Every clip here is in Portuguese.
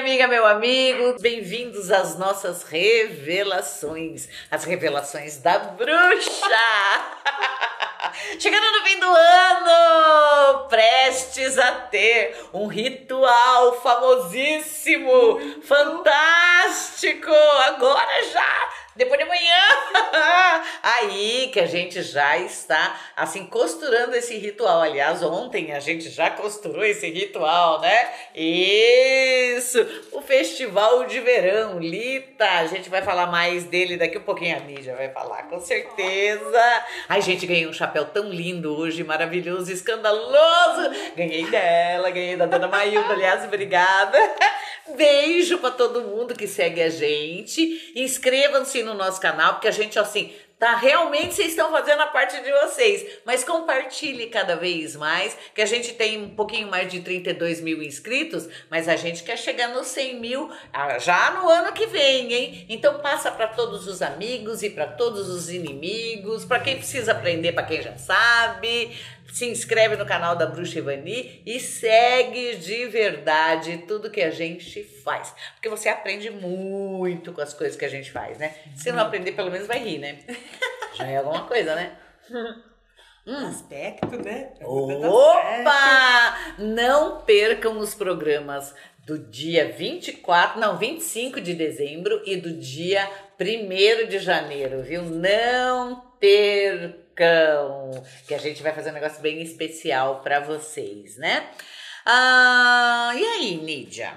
amiga, meu amigo, bem-vindos às nossas revelações, as revelações da bruxa. Chegando no fim do ano, prestes a ter um ritual famosíssimo, fantástico, agora já depois de amanhã. Aí que a gente já está assim costurando esse ritual. Aliás, ontem a gente já costurou esse ritual, né? Isso! O Festival de Verão, Lita. A gente vai falar mais dele daqui um pouquinho. A mídia vai falar, com certeza. Ai, gente, ganhei um chapéu tão lindo hoje, maravilhoso, escandaloso. Ganhei dela, ganhei da dona Mailda, aliás, obrigada. Beijo para todo mundo que segue a gente. Inscrevam-se no nosso canal, porque a gente, assim, tá? Realmente vocês estão fazendo a parte de vocês, mas compartilhe cada vez mais, que a gente tem um pouquinho mais de 32 mil inscritos, mas a gente quer chegar nos 100 mil ah, já no ano que vem, hein? Então passa para todos os amigos e para todos os inimigos, para quem precisa aprender, para quem já sabe se inscreve no canal da Bruxa Ivani e segue de verdade tudo que a gente faz. Porque você aprende muito com as coisas que a gente faz, né? Se não aprender, pelo menos vai rir, né? Já é alguma coisa, né? Hum. Aspecto, né? Opa! Não percam os programas do dia 24, não, 25 de dezembro e do dia 1 de janeiro, viu? Não percam! Que a gente vai fazer um negócio bem especial para vocês, né? Ah, e aí, Nídia?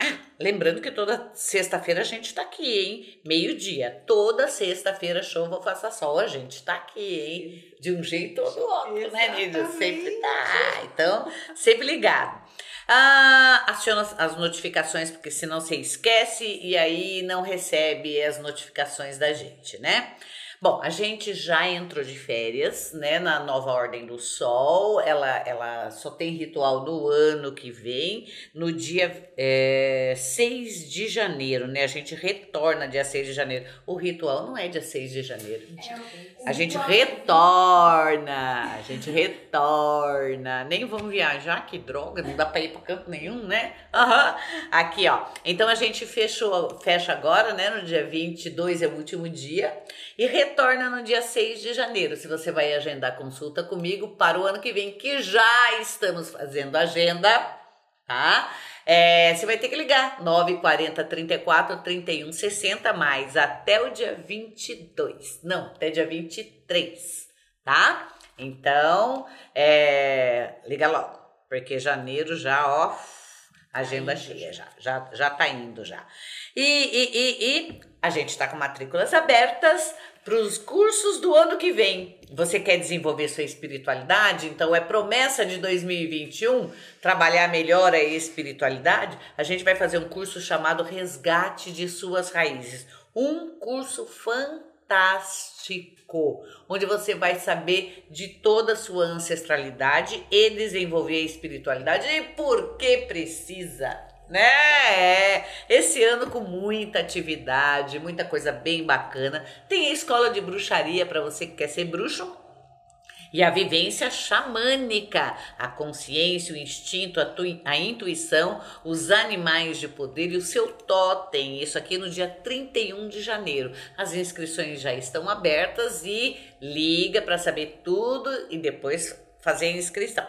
Ah, lembrando que toda sexta-feira a gente tá aqui, hein? Meio-dia. Toda sexta-feira, chuva ou faça sol, a gente tá aqui, hein? De um jeito ou do outro, né, Nídia? Sempre tá. Então, sempre ligado. Ah, aciona as notificações, porque senão você esquece e aí não recebe as notificações da gente, né? Bom, a gente já entrou de férias, né, na nova ordem do sol. Ela, ela só tem ritual no ano que vem, no dia é, 6 de janeiro, né? A gente retorna dia 6 de janeiro. O ritual não é dia 6 de janeiro. A gente retorna, a gente retorna. Nem vamos viajar, que droga, não dá pra ir pra canto nenhum, né? Uhum. Aqui, ó. Então a gente fechou, fecha agora, né? No dia 22 é o último dia. E retorna no dia 6 de janeiro. Se você vai agendar consulta comigo para o ano que vem, que já estamos fazendo agenda, tá? É, você vai ter que ligar 940 34 31 60 mais até o dia 22. Não, até dia 23, tá? Então, é, liga logo, porque janeiro já, ó, agenda Ai, cheia já, já, já tá indo já. E, e, e, e a gente está com matrículas abertas para os cursos do ano que vem. Você quer desenvolver sua espiritualidade? Então é promessa de 2021 trabalhar melhor a espiritualidade. A gente vai fazer um curso chamado Resgate de Suas Raízes. Um curso fantástico, onde você vai saber de toda a sua ancestralidade e desenvolver a espiritualidade e por que precisa né? É. Esse ano com muita atividade, muita coisa bem bacana. Tem a escola de bruxaria para você que quer ser bruxo. E a vivência xamânica, a consciência, o instinto, a, a intuição, os animais de poder e o seu totem. Isso aqui no dia 31 de janeiro. As inscrições já estão abertas e liga para saber tudo e depois fazer a inscrição.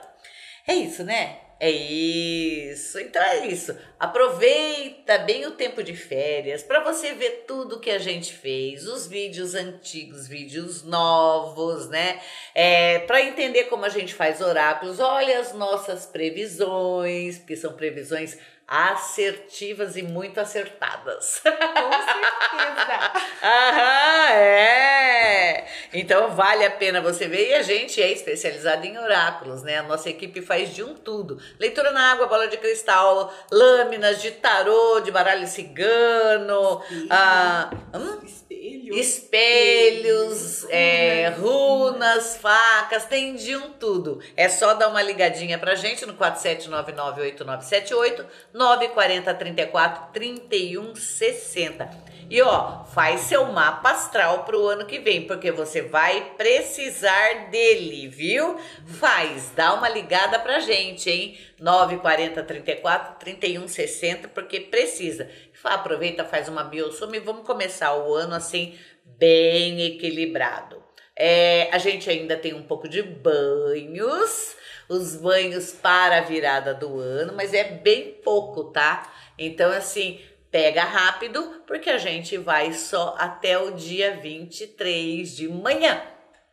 É isso, né? É isso. Então é isso. Aproveita bem o tempo de férias para você ver tudo que a gente fez, os vídeos antigos, vídeos novos, né? É, para entender como a gente faz oráculos, olha as nossas previsões, que são previsões assertivas e muito acertadas. Com certeza. Aham, é. Então vale a pena você ver. E a gente é especializado em oráculos, né? A nossa equipe faz de um tudo: leitura na água, bola de cristal, lâminas de tarô, de baralho cigano, ah, hum? Espelhos, espelhos é, runas, facas, tem de um tudo. É só dar uma ligadinha pra gente no 47998978 940 34 31 60. E ó, faz seu mapa astral pro ano que vem, porque você vai precisar dele, viu? Faz, dá uma ligada pra gente, hein? 940 34 31 60, porque precisa. Aproveita, faz uma biosoma e vamos começar o ano assim, bem equilibrado. É, a gente ainda tem um pouco de banhos, os banhos para a virada do ano, mas é bem pouco, tá? Então, assim, pega rápido, porque a gente vai só até o dia 23 de manhã.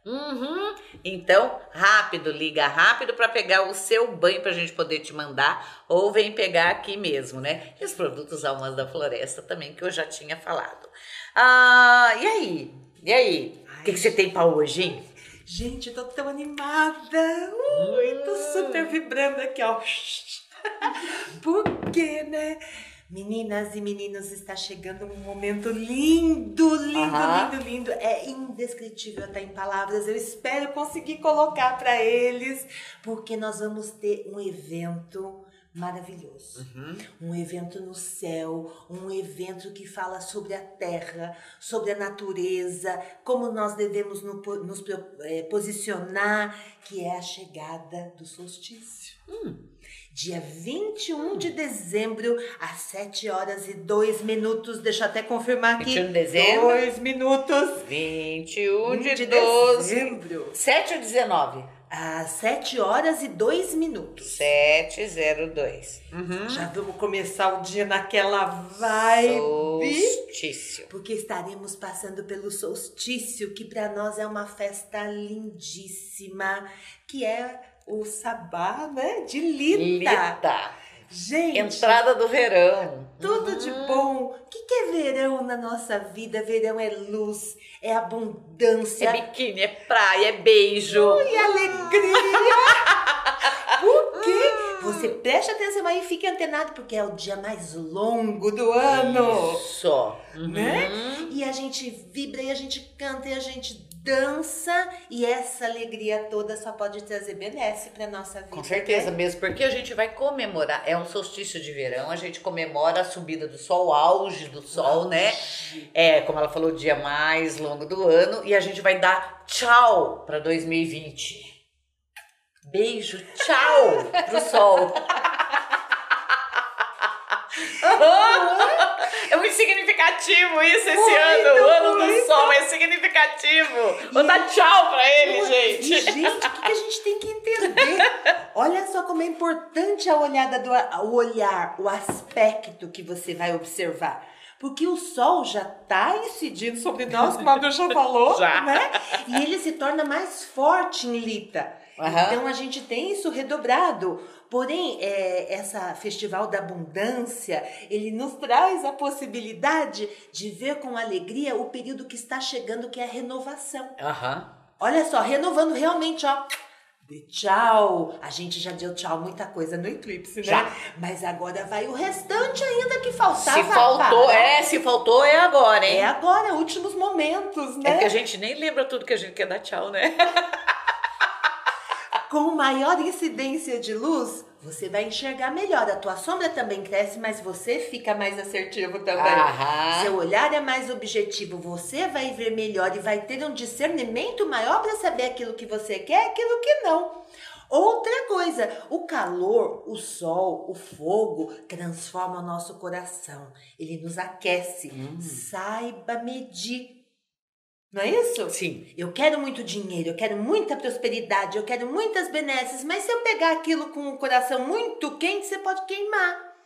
Uhum. Então, rápido, liga rápido para pegar o seu banho para a gente poder te mandar, ou vem pegar aqui mesmo, né? E os produtos Almas da Floresta também, que eu já tinha falado. Ah, e aí? E aí? O que, que você tem para hoje, hein? Gente, eu tô tão animada. Ui, tô super vibrando aqui, ó. Por quê, né? Meninas e meninos, está chegando um momento lindo, lindo, lindo, lindo. É indescritível até em palavras. Eu espero conseguir colocar para eles, porque nós vamos ter um evento maravilhoso. Um evento no céu, um evento que fala sobre a terra, sobre a natureza, como nós devemos no- nos eh, posicionar, que é a chegada do solstício. Dia 21 de dezembro, às 7 horas e 2 minutos. Deixa eu até confirmar aqui. 21 de dezembro. 2 minutos. 21 de, de 12. dezembro. 7 ou 19? Às 7 horas e 2 minutos. 702. Uhum. Já vamos começar o dia naquela vibe. Solstício. Porque estaremos passando pelo solstício, que para nós é uma festa lindíssima, que é o sabá, né? De Lita. Lita. Gente, Entrada do verão. tudo de bom. O que, que é verão na nossa vida? Verão é luz, é abundância, É biquíni, é praia, é beijo. e alegria. Por quê? Você preste atenção aí e fique antenado, porque é o dia mais longo do ano. Só. né? E a gente vibra, e a gente canta, e a gente dança, e essa alegria toda só pode trazer benesse pra nossa vida. Com certeza né? mesmo, porque a gente vai comemorar, é um solstício de verão, a gente comemora a subida do sol, o auge do sol, né? É, como ela falou, o dia mais longo do ano, e a gente vai dar tchau para 2020. Beijo, tchau pro sol. É muito significativo isso esse Muito, ano. O ano do muito. sol é significativo. Dar tchau pra ele, gente. gente, o que, que a gente tem que entender? Olha só como é importante a olhada do o olhar, o aspecto que você vai observar. Porque o sol já está incidindo sobre nós, como a já falou, Já. né? E ele se torna mais forte em Lita. Aham. Então a gente tem isso redobrado. Porém, é, essa festival da abundância, ele nos traz a possibilidade de ver com alegria o período que está chegando, que é a renovação. Aham. Olha só, renovando realmente, ó. De tchau. A gente já deu tchau muita coisa no eclipse, né? Já. Mas agora vai o restante ainda que faltava. Se faltou, para. é, se faltou é agora, hein? É agora, últimos momentos, né? É que a gente nem lembra tudo que a gente quer dar tchau, né? Com maior incidência de luz, você vai enxergar melhor. A tua sombra também cresce, mas você fica mais assertivo também. Aham. Seu olhar é mais objetivo, você vai ver melhor e vai ter um discernimento maior para saber aquilo que você quer e aquilo que não. Outra coisa, o calor, o sol, o fogo transforma o nosso coração. Ele nos aquece. Saiba medir. Não é isso? Sim. Eu quero muito dinheiro, eu quero muita prosperidade, eu quero muitas benesses, mas se eu pegar aquilo com o coração muito quente, você pode queimar.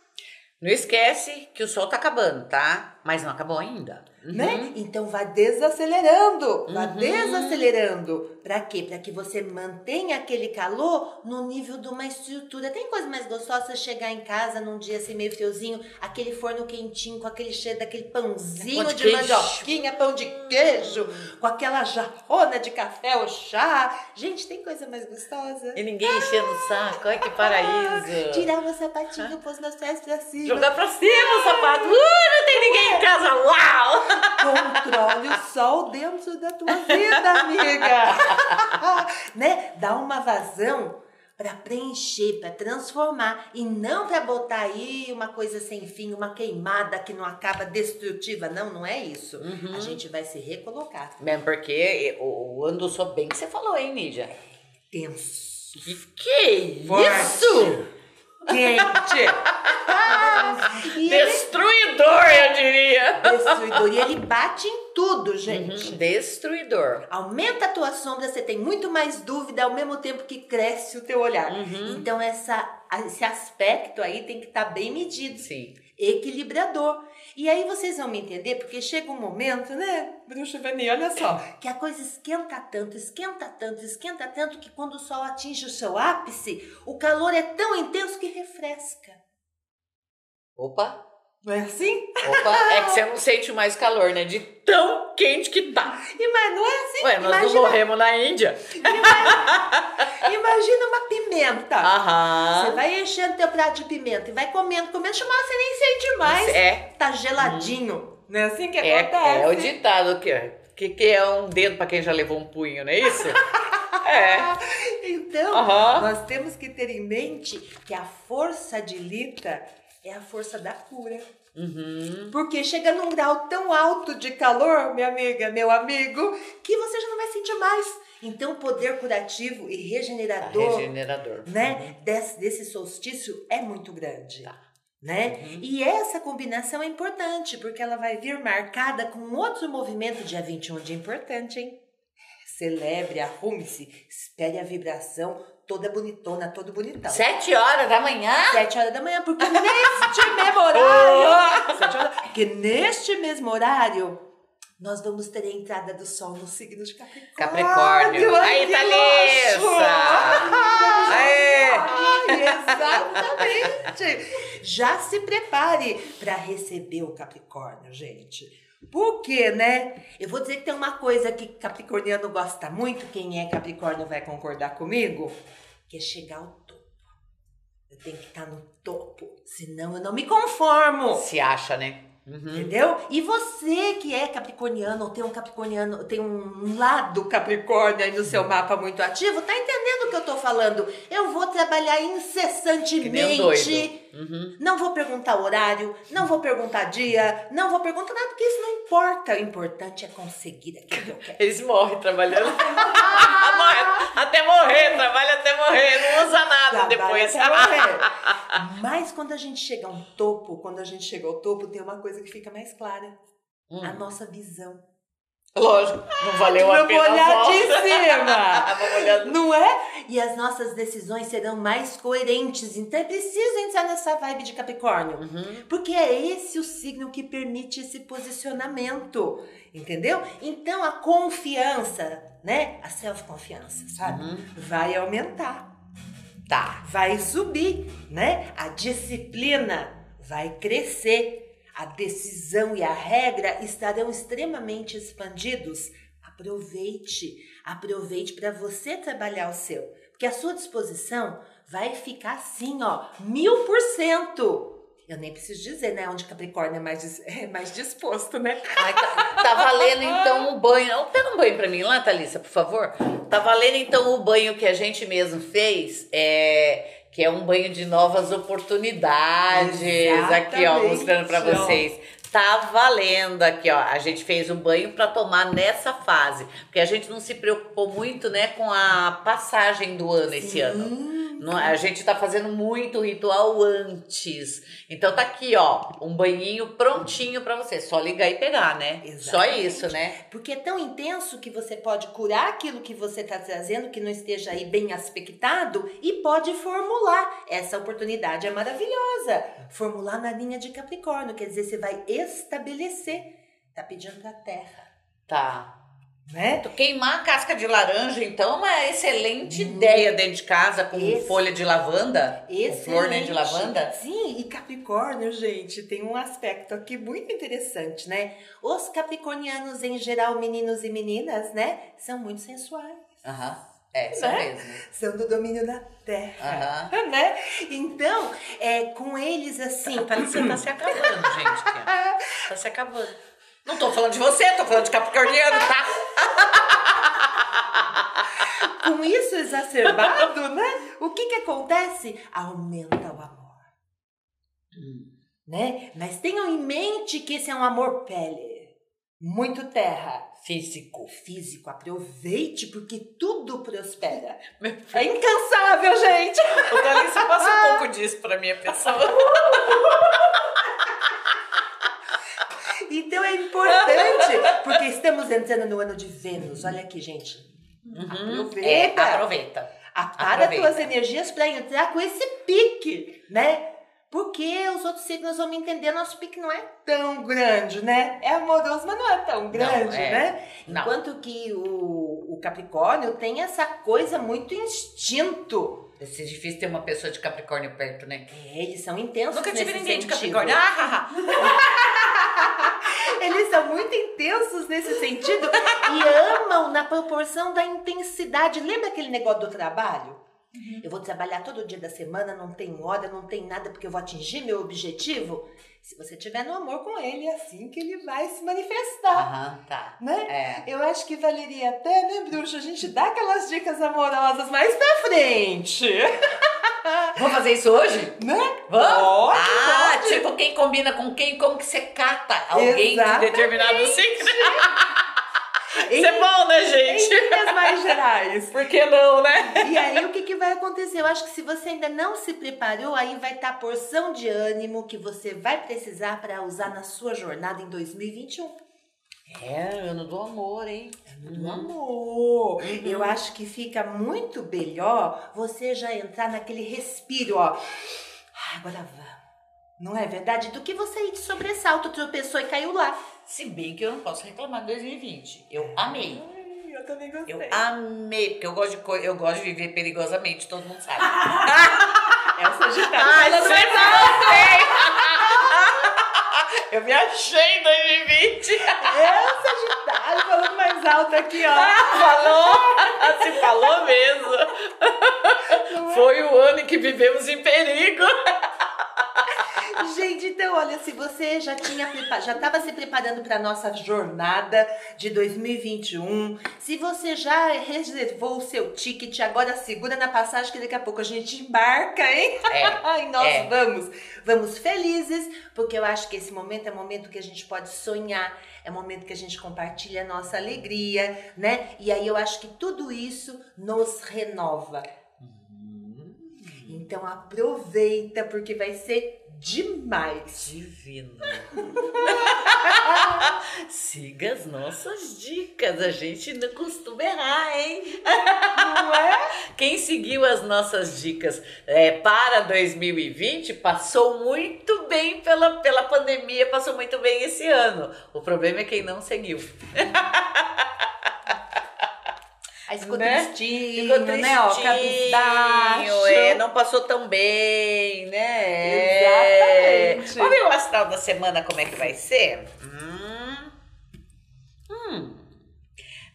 Não esquece que o sol tá acabando, tá? Mas não acabou ainda. né? Então vá desacelerando, vá Uhum. desacelerando. Pra quê? Pra que você mantenha aquele calor no nível de uma estrutura. Tem coisa mais gostosa chegar em casa num dia assim meio friozinho, aquele forno quentinho com aquele cheiro daquele pãozinho Pão de de, mandioquinha, pão de queijo, com aquela jarrona de café ou chá. Gente, tem coisa mais gostosa? E ninguém enchendo o saco. Ai, que paraíso. Tirar o sapatinho, pôr os meus pés pra cima. Jogar pra cima o sapato. Uh, não tem ninguém casa. Uau! Controle o sol dentro da tua vida, amiga. né? Dá uma vazão para preencher, para transformar e não para botar aí uma coisa sem fim, uma queimada que não acaba destrutiva. Não, não é isso. Uhum. A gente vai se recolocar. Mesmo porque o, o ano do sol bem que você falou, hein, Nídia? Tenso. Que que Forte. isso? Quente. E Destruidor, ele... eu diria. Destruidor. E ele bate em tudo, gente. Uhum. Destruidor. Aumenta a tua sombra, você tem muito mais dúvida ao mesmo tempo que cresce o teu olhar. Uhum. Então, essa, esse aspecto aí tem que estar tá bem medido. Sim. Equilibrador. E aí vocês vão me entender, porque chega um momento, né, Bruxa Vani, olha só, que a coisa esquenta tanto, esquenta tanto, esquenta tanto que quando o sol atinge o seu ápice, o calor é tão intenso que refresca. Opa! Não é assim? Opa, é que você não sente mais calor, né? De tão quente que tá. E, mas não é assim. Ué, nós imagina, não morremos na Índia. Imagina, imagina uma pimenta. Aham. Você vai enchendo teu prato de pimenta e vai comendo, comendo, chamar, você nem sente mais. É. Tá geladinho. Hum. Não é assim que é, acontece? É o ditado que, que, que é um dedo pra quem já levou um punho, não é isso? é. Então, uhum. nós temos que ter em mente que a força de Lita é a força da cura. Uhum. Porque chega num grau tão alto de calor, minha amiga, meu amigo, que você já não vai sentir mais. Então, o poder curativo e regenerador, regenerador. Né, uhum. desse, desse solstício é muito grande. Tá. Né? Uhum. E essa combinação é importante, porque ela vai vir marcada com outro movimento dia 21, dia importante, hein? Celebre, arrume-se, espere a vibração toda bonitona, todo bonitão. Sete horas da manhã? Sete horas da manhã, porque neste mesmo horário. sete horas, porque neste mesmo horário. Nós vamos ter a entrada do sol no signo de Capricórnio. Capricórnio. Aí, Thalissa! Aê! Exatamente! Já se prepare para receber o Capricórnio, gente. Por quê, né? Eu vou dizer que tem uma coisa que Capricorniano gosta muito, quem é Capricórnio vai concordar comigo, que é chegar ao topo. Eu tenho que estar no topo, senão eu não me conformo. Se acha, né? Uhum. Entendeu? E você que é capricorniano, ou tem um capricorniano, tem um lado capricórnio aí no seu mapa muito ativo, tá entendendo o que eu tô falando? Eu vou trabalhar incessantemente. Uhum. Não vou perguntar horário, não vou perguntar dia, não vou perguntar nada, porque isso não importa. O importante é conseguir aquilo que eu quero. Eles morrem trabalhando. até morrer, trabalha até morrer, não usa nada trabalha depois. Até morrer. Mas quando a gente chega a um topo, quando a gente chega ao topo, tem uma coisa que fica mais clara. Hum. A nossa visão. Lógico, não valeu a pena olhar de cima. não é? E as nossas decisões serão mais coerentes. Então é preciso entrar nessa vibe de Capricórnio. Uhum. Porque é esse o signo que permite esse posicionamento. Entendeu? Então a confiança, né? A self-confiança, sabe? Uhum. Vai aumentar. Tá. Vai subir, né? A disciplina vai crescer a decisão e a regra estarão extremamente expandidos. Aproveite, aproveite para você trabalhar o seu, porque a sua disposição vai ficar assim, ó, mil por cento. Eu nem preciso dizer, né? Onde Capricórnio é mais, é mais disposto, né? Ai, tá, tá, valendo então o banho. Pega um banho para mim lá, Thalissa, por favor. Tá valendo então o banho que a gente mesmo fez. É que é um banho de novas oportunidades. Exatamente. Aqui, ó, mostrando para vocês. Tá valendo aqui, ó. A gente fez um banho para tomar nessa fase, porque a gente não se preocupou muito, né, com a passagem do ano Sim. esse ano. A gente tá fazendo muito ritual antes. Então tá aqui, ó, um banhinho prontinho para você. Só ligar e pegar, né? Exatamente. Só isso, né? Porque é tão intenso que você pode curar aquilo que você tá trazendo, que não esteja aí bem aspectado, e pode formular. Essa oportunidade é maravilhosa. Formular na linha de Capricórnio, quer dizer, você vai estabelecer. Tá pedindo pra terra. Tá. Né? Queimar a casca de laranja, então, é uma excelente hum. ideia dentro de casa com Esse... folha de lavanda, excelente. flor né, de lavanda. Sim, e Capricórnio, gente, tem um aspecto aqui muito interessante, né? Os capricornianos, em geral, meninos e meninas, né, são muito sensuais. Aham. É, são né? mesmo. São do domínio da terra. Uhum. Né? Então, é, com eles assim. Parece que tá se acabando, gente. Tá se acabando. Não tô falando de você, tô falando de Capricorniano, tá? Com isso exacerbado, né? O que que acontece? Aumenta o amor. Hum. Né? Mas tenham em mente que esse é um amor pele. muito terra. Físico. Físico, aproveite porque tudo prospera. É incansável, gente! O Galícia passa um pouco disso pra minha pessoa. Então é importante, porque estamos entrando no ano de Vênus. Olha aqui, gente. Aproveita. É, aproveita. Apara Aproveita. tuas energias para entrar com esse pique, né? Porque os outros signos vão me entender, nosso pique não é tão grande, né? É amoroso, mas não é tão grande, é. né? Não. Enquanto que o, o Capricórnio tem essa coisa muito instinto. Deve ser difícil ter uma pessoa de Capricórnio perto, né? É, eles são intensos Nunca tive ninguém de sentido. Capricórnio. Ah, ah, ah. Eles são muito intensos nesse sentido e amam na proporção da intensidade. Lembra aquele negócio do trabalho? Eu vou trabalhar todo dia da semana, não tem hora, não tem nada, porque eu vou atingir meu objetivo. Se você tiver no amor com ele, é assim que ele vai se manifestar, Aham, tá. né? É. Eu acho que valeria até, né, bruxa, a gente dá aquelas dicas amorosas mais pra frente, Vamos fazer isso hoje? né? Vamos? Pode, ah, pode. tipo quem combina com quem, como que você cata alguém de Exatamente. determinado signo. Em Isso é bom, né, em gente? linhas mais gerais. Por que não, né? E aí, o que, que vai acontecer? Eu acho que se você ainda não se preparou, aí vai estar a porção de ânimo que você vai precisar para usar na sua jornada em 2021. É, ano do amor, hein? Do amor! Eu acho que fica muito melhor você já entrar naquele respiro, ó. Ah, agora vamos. Não é verdade? Do que você ir de sobressalto, tropeçou e caiu lá. Se bem que eu não posso reclamar de 2020. Eu amei. Ai, eu também gostei. Eu amei, porque eu gosto de, co- eu gosto de viver perigosamente, todo mundo sabe. É o Sagitário Ai, falando mais sei! Eu me achei em 2020. É o Sagitário falando mais alto aqui, ó. Falou? Se falou mesmo. Foi o ano em que vivemos em perigo. Gente, então olha, se você já tinha já estava se preparando para nossa jornada de 2021, se você já reservou o seu ticket, agora segura na passagem que daqui a pouco a gente embarca, hein? É, e nós é. vamos, vamos felizes, porque eu acho que esse momento é momento que a gente pode sonhar, é momento que a gente compartilha a nossa alegria, né? E aí eu acho que tudo isso nos renova. Então aproveita porque vai ser demais. Divino. Siga as nossas dicas. A gente não costuma errar, hein? Não é? Quem seguiu as nossas dicas é, para 2020 passou muito bem pela, pela pandemia, passou muito bem esse ano. O problema é quem não seguiu. Aí ficou Né? tristinho, Ficou né? Ó, tristinho, cabisbaixo. é, não passou tão bem, né? Exatamente. Vamos ver o astral da semana, como é que vai ser? Hum. Hum.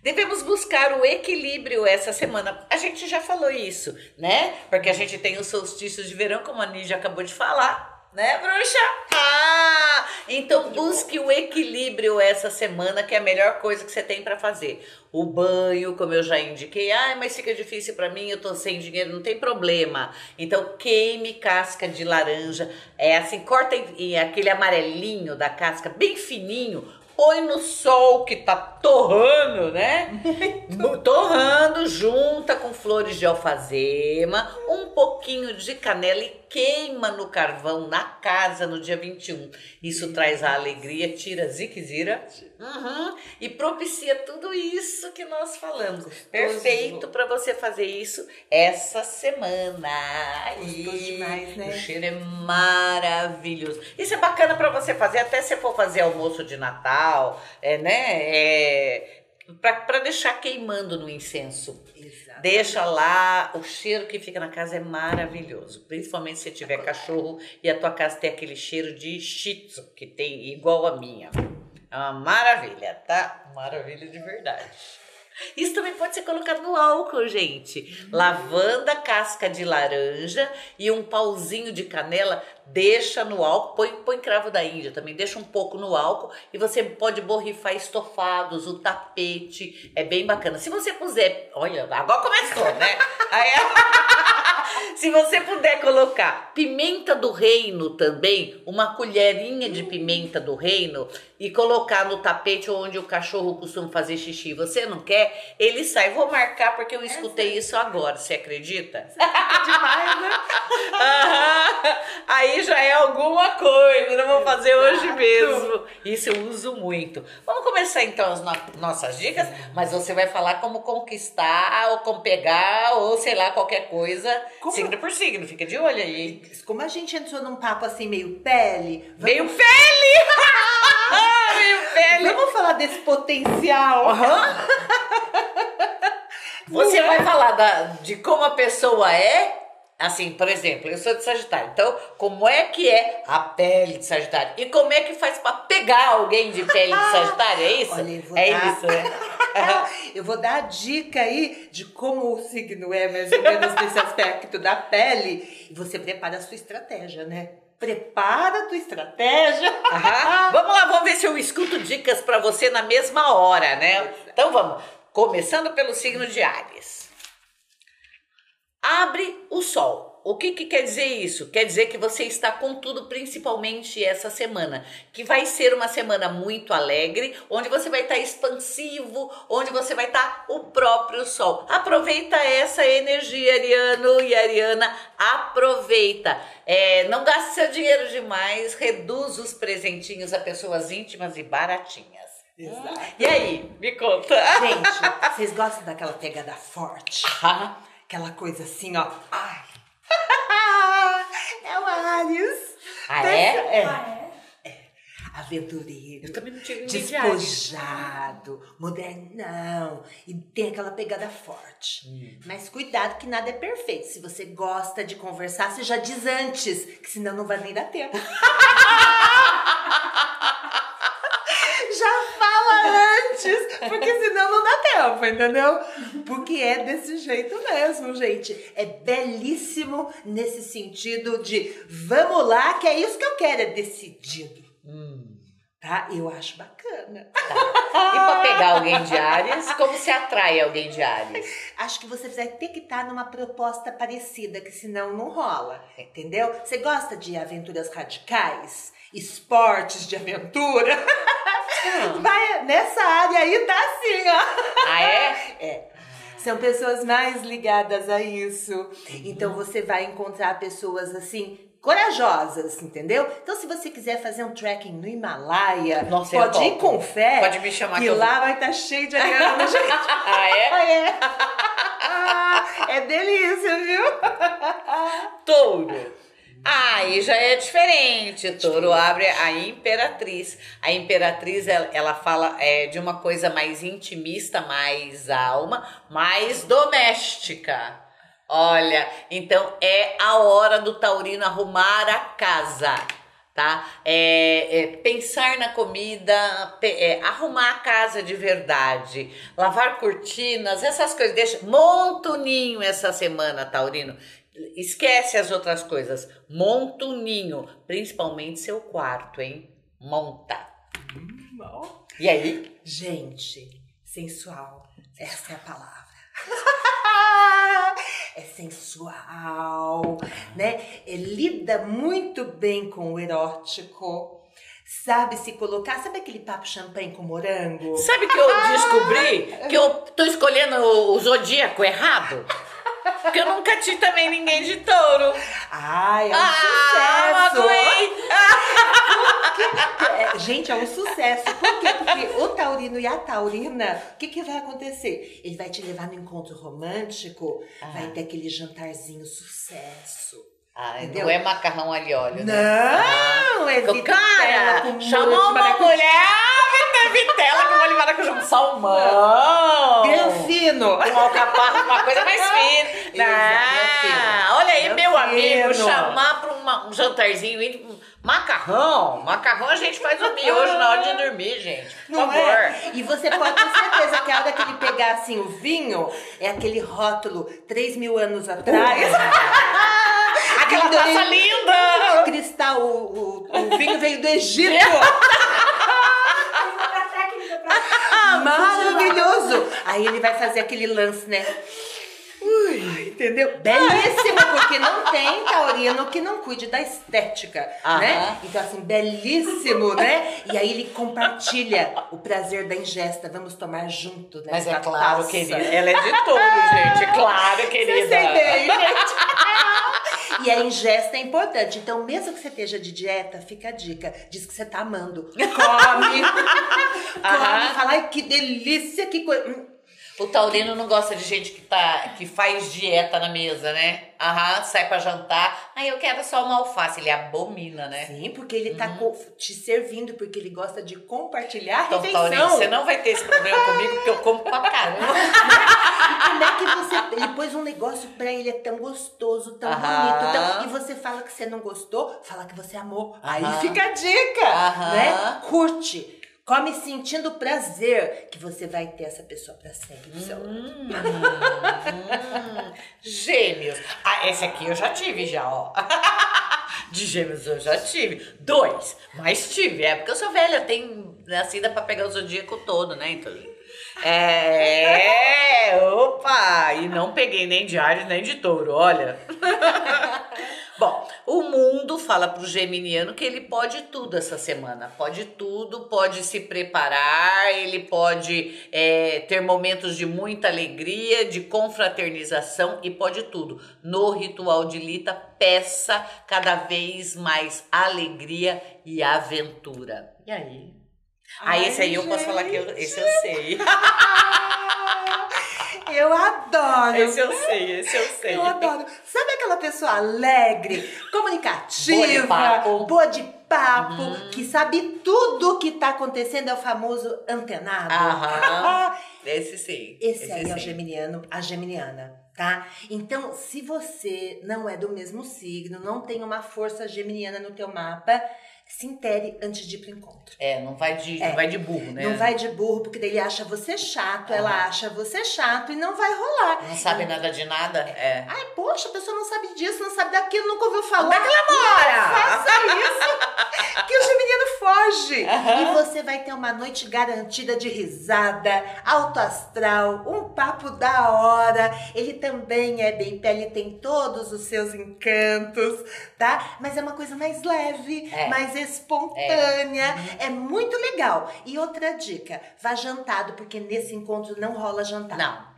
Devemos buscar o equilíbrio essa semana. A gente já falou isso, né? Porque a gente tem os solstícios de verão, como a Nídia acabou de falar. Né, bruxa? Ah! Então busque o equilíbrio essa semana, que é a melhor coisa que você tem pra fazer. O banho, como eu já indiquei, ah, mas fica difícil pra mim, eu tô sem dinheiro, não tem problema. Então queime casca de laranja, é assim, corta em, em aquele amarelinho da casca bem fininho, põe no sol que tá torrando, né? torrando, junta com flores de alfazema, um pouquinho de canela e queima no carvão na casa no dia 21. Isso traz a alegria, tira ziquezira uhum, e propicia tudo isso que nós falamos. Perfeito para você fazer isso essa semana. Gostoso E demais, né? O cheiro é maravilhoso. Isso é bacana para você fazer, até se for fazer almoço de Natal, é, né? É, para deixar queimando no incenso. Exato. Deixa lá, o cheiro que fica na casa é maravilhoso. Principalmente se tiver cachorro e a tua casa tem aquele cheiro de shih que tem igual a minha. É uma maravilha, tá? Maravilha de verdade. Isso também pode ser colocado no álcool, gente. Lavanda, casca de laranja e um pauzinho de canela, deixa no álcool, põe, põe cravo da Índia também, deixa um pouco no álcool e você pode borrifar estofados, o tapete, é bem bacana. Se você puser, olha, agora começou, né? Aí, Se você puder colocar pimenta do reino também, uma colherinha de pimenta do reino e colocar no tapete onde o cachorro costuma fazer xixi, você não quer? Ele sai. Vou marcar porque eu escutei isso agora, você acredita? É demais, né? Aham. Aí já é alguma coisa, não vou fazer hoje mesmo. Isso eu uso muito. Vamos começar então as no- nossas dicas, mas você vai falar como conquistar, ou como pegar, ou sei lá, qualquer coisa, Como- signo por signo. Fica de olho aí. Como a gente entrou num papo assim meio pele, vamos, Meio pele! Meio pele! vamos falar desse potencial. Aham. Você Não é? vai falar da- de como a pessoa é. Assim, por exemplo, eu sou de Sagitário. Então, como é que é a pele de Sagitário? E como é que faz pra pegar alguém de pele de Sagitário? É isso? Olha, é dar- isso, né? Eu vou dar a dica aí de como o signo é, mais ou menos nesse aspecto da pele. E você prepara a sua estratégia, né? Prepara a tua estratégia. Aham. Vamos lá, vamos ver se eu escuto dicas pra você na mesma hora, né? Então vamos. Começando pelo signo de Ares. Abre o sol. O que, que quer dizer isso? Quer dizer que você está com tudo, principalmente essa semana, que vai ser uma semana muito alegre, onde você vai estar expansivo, onde você vai estar o próprio sol. Aproveita essa energia, Ariano e Ariana, aproveita. É, não gaste seu dinheiro demais, reduz os presentinhos a pessoas íntimas e baratinhas. Exato. E aí, me conta. Gente, vocês gostam daquela pegada forte? Ah, Aquela coisa assim, ó. Ai. é o Ares. Ah, é? É. Aventureiro. Eu também não tive de. Despojado, modernão. E tem aquela pegada forte. Hum. Mas cuidado que nada é perfeito. Se você gosta de conversar, você já diz antes, que senão não vai nem dar tempo. já fala antes, porque senão não dá tempo, entendeu? Porque é desse jeito mesmo, gente. É belíssimo nesse sentido de vamos lá, que é isso que eu quero, é decidido. Hum. Tá? Eu acho bacana. E pra pegar alguém de Ares, como se atrai alguém de Ares? Acho que você vai ter que estar numa proposta parecida, que senão não rola, entendeu? Você gosta de aventuras radicais? Esportes de aventura? Vai, nessa área aí tá assim, ó. Ah, é? É. São pessoas mais ligadas a isso. Então você vai encontrar pessoas assim corajosas, entendeu? Então se você quiser fazer um trekking no Himalaia, Nossa, pode ir com fé. Pode me chamar que que eu lá vai estar cheio de ariana, gente. Ah, é? Ah, é. Ah, é delícia, viu? Touro. Aí já é diferente. Touro abre a imperatriz. A imperatriz, ela, ela fala é, de uma coisa mais intimista, mais alma, mais doméstica. Olha, então é a hora do taurino arrumar a casa, tá? É, é pensar na comida, é, arrumar a casa de verdade, lavar cortinas, essas coisas. Deixa, monta o ninho essa semana, taurino. Esquece as outras coisas. Monta o ninho, principalmente seu quarto, hein? Monta. E aí? Gente, sensual. Essa é a palavra. é sensual, né? É, lida muito bem com o erótico. Sabe se colocar, sabe aquele papo champanhe com morango? Sabe que eu descobri que eu tô escolhendo o zodíaco errado? Porque eu nunca tive também ninguém de touro. Ai, é um Ah, sucesso! É, gente, é um sucesso. Por quê? Porque o taurino e a taurina, o que, que vai acontecer? Ele vai te levar no encontro romântico, Ah. vai ter aquele jantarzinho sucesso. Ah, Entendeu? não é macarrão e óleo, né? Não, é Ah. vitela Cara, com chamou uma maracujá. mulher, ter vitela com molho de maracujá, um salmão. Grão fino. Com alcaparra, uma coisa mais fina. É. Ah, olha aí, É meu amigo, chamar pra uma- um jantarzinho íntimo. Macarrão, macarrão a gente faz o miojo na hora de dormir, gente. Por Não favor. é? E você pode ter certeza que a hora que ele pegar assim o vinho, é aquele rótulo 3 mil anos atrás. Aquela Vindo taça aí, linda! Cristal, o, o, o vinho veio do Egito. Maravilhoso! Aí ele vai fazer aquele lance, né? Ui, entendeu? Belíssimo porque não tem taurino que não cuide da estética, Aham. né? Então, assim, belíssimo, né? E aí ele compartilha o prazer da ingesta. Vamos tomar junto, né? Mas é claro, taça. querida. Ela é de todo, gente. Claro, querida. Vocês entendem, gente? E a ingesta é importante. Então, mesmo que você esteja de dieta, fica a dica. Diz que você tá amando. Come. Come. Aham. Fala, ai, que delícia, que coisa. O taurino não gosta de gente que, tá, que faz dieta na mesa, né? Aham, sai pra jantar. Aí eu quero só uma alface. Ele abomina, né? Sim, porque ele tá co- te servindo, porque ele gosta de compartilhar a Então, refeição. Taurino, você não vai ter esse problema comigo, porque eu como pra caramba. Como é que você. Ele pôs um negócio pra ele, é tão gostoso, tão bonito. Tão, e você fala que você não gostou, fala que você amou. Aí fica a dica, né? Curte. Come sentindo prazer que você vai ter essa pessoa pra sempre do seu lado. Hum, hum. Gêmeos. Ah, esse aqui eu já tive já, ó. De gêmeos eu já tive. Dois. Mas tive. É porque eu sou velha, tenho nascida pra pegar o zodíaco todo, né? Então. É, opa! E não peguei nem de Ares nem de touro, olha. Bom, o mundo fala pro geminiano que ele pode tudo essa semana. Pode tudo, pode se preparar, ele pode é, ter momentos de muita alegria, de confraternização e pode tudo. No ritual de Lita, peça cada vez mais alegria e aventura. E aí? Ah, Ai, esse aí eu posso falar que eu, esse eu sei. Eu adoro. Esse eu sei, esse eu sei. Eu adoro. Sabe aquela pessoa alegre, comunicativa, Boa de papo. papo, que sabe tudo que tá acontecendo, é o famoso antenado? Aham. Esse sim. Esse aí é o sim. geminiano, a geminiana, tá? Então, se você não é do mesmo signo, não tem uma força geminiana no teu mapa, se intere antes de ir pro encontro. É, não vai de, É. não vai de burro, né? Não vai de burro, porque daí ele acha você chato, ela Aham. acha você chato e não vai rolar. Não sabe nada de nada? É. Ai, poxa, a pessoa não sabe disso, não sabe daquilo, nunca ouviu falar. Onde é que ela mora? Faça isso, que o geminiano foge. E você vai ter uma noite garantida de risada, alto astral, um papo da hora. Ele também é bem pele, tem todos os seus encantos, tá? Mas é uma coisa mais leve, É. mais espontânea. É. muito legal. E outra dica, vá jantado, porque nesse encontro não rola jantar. Não.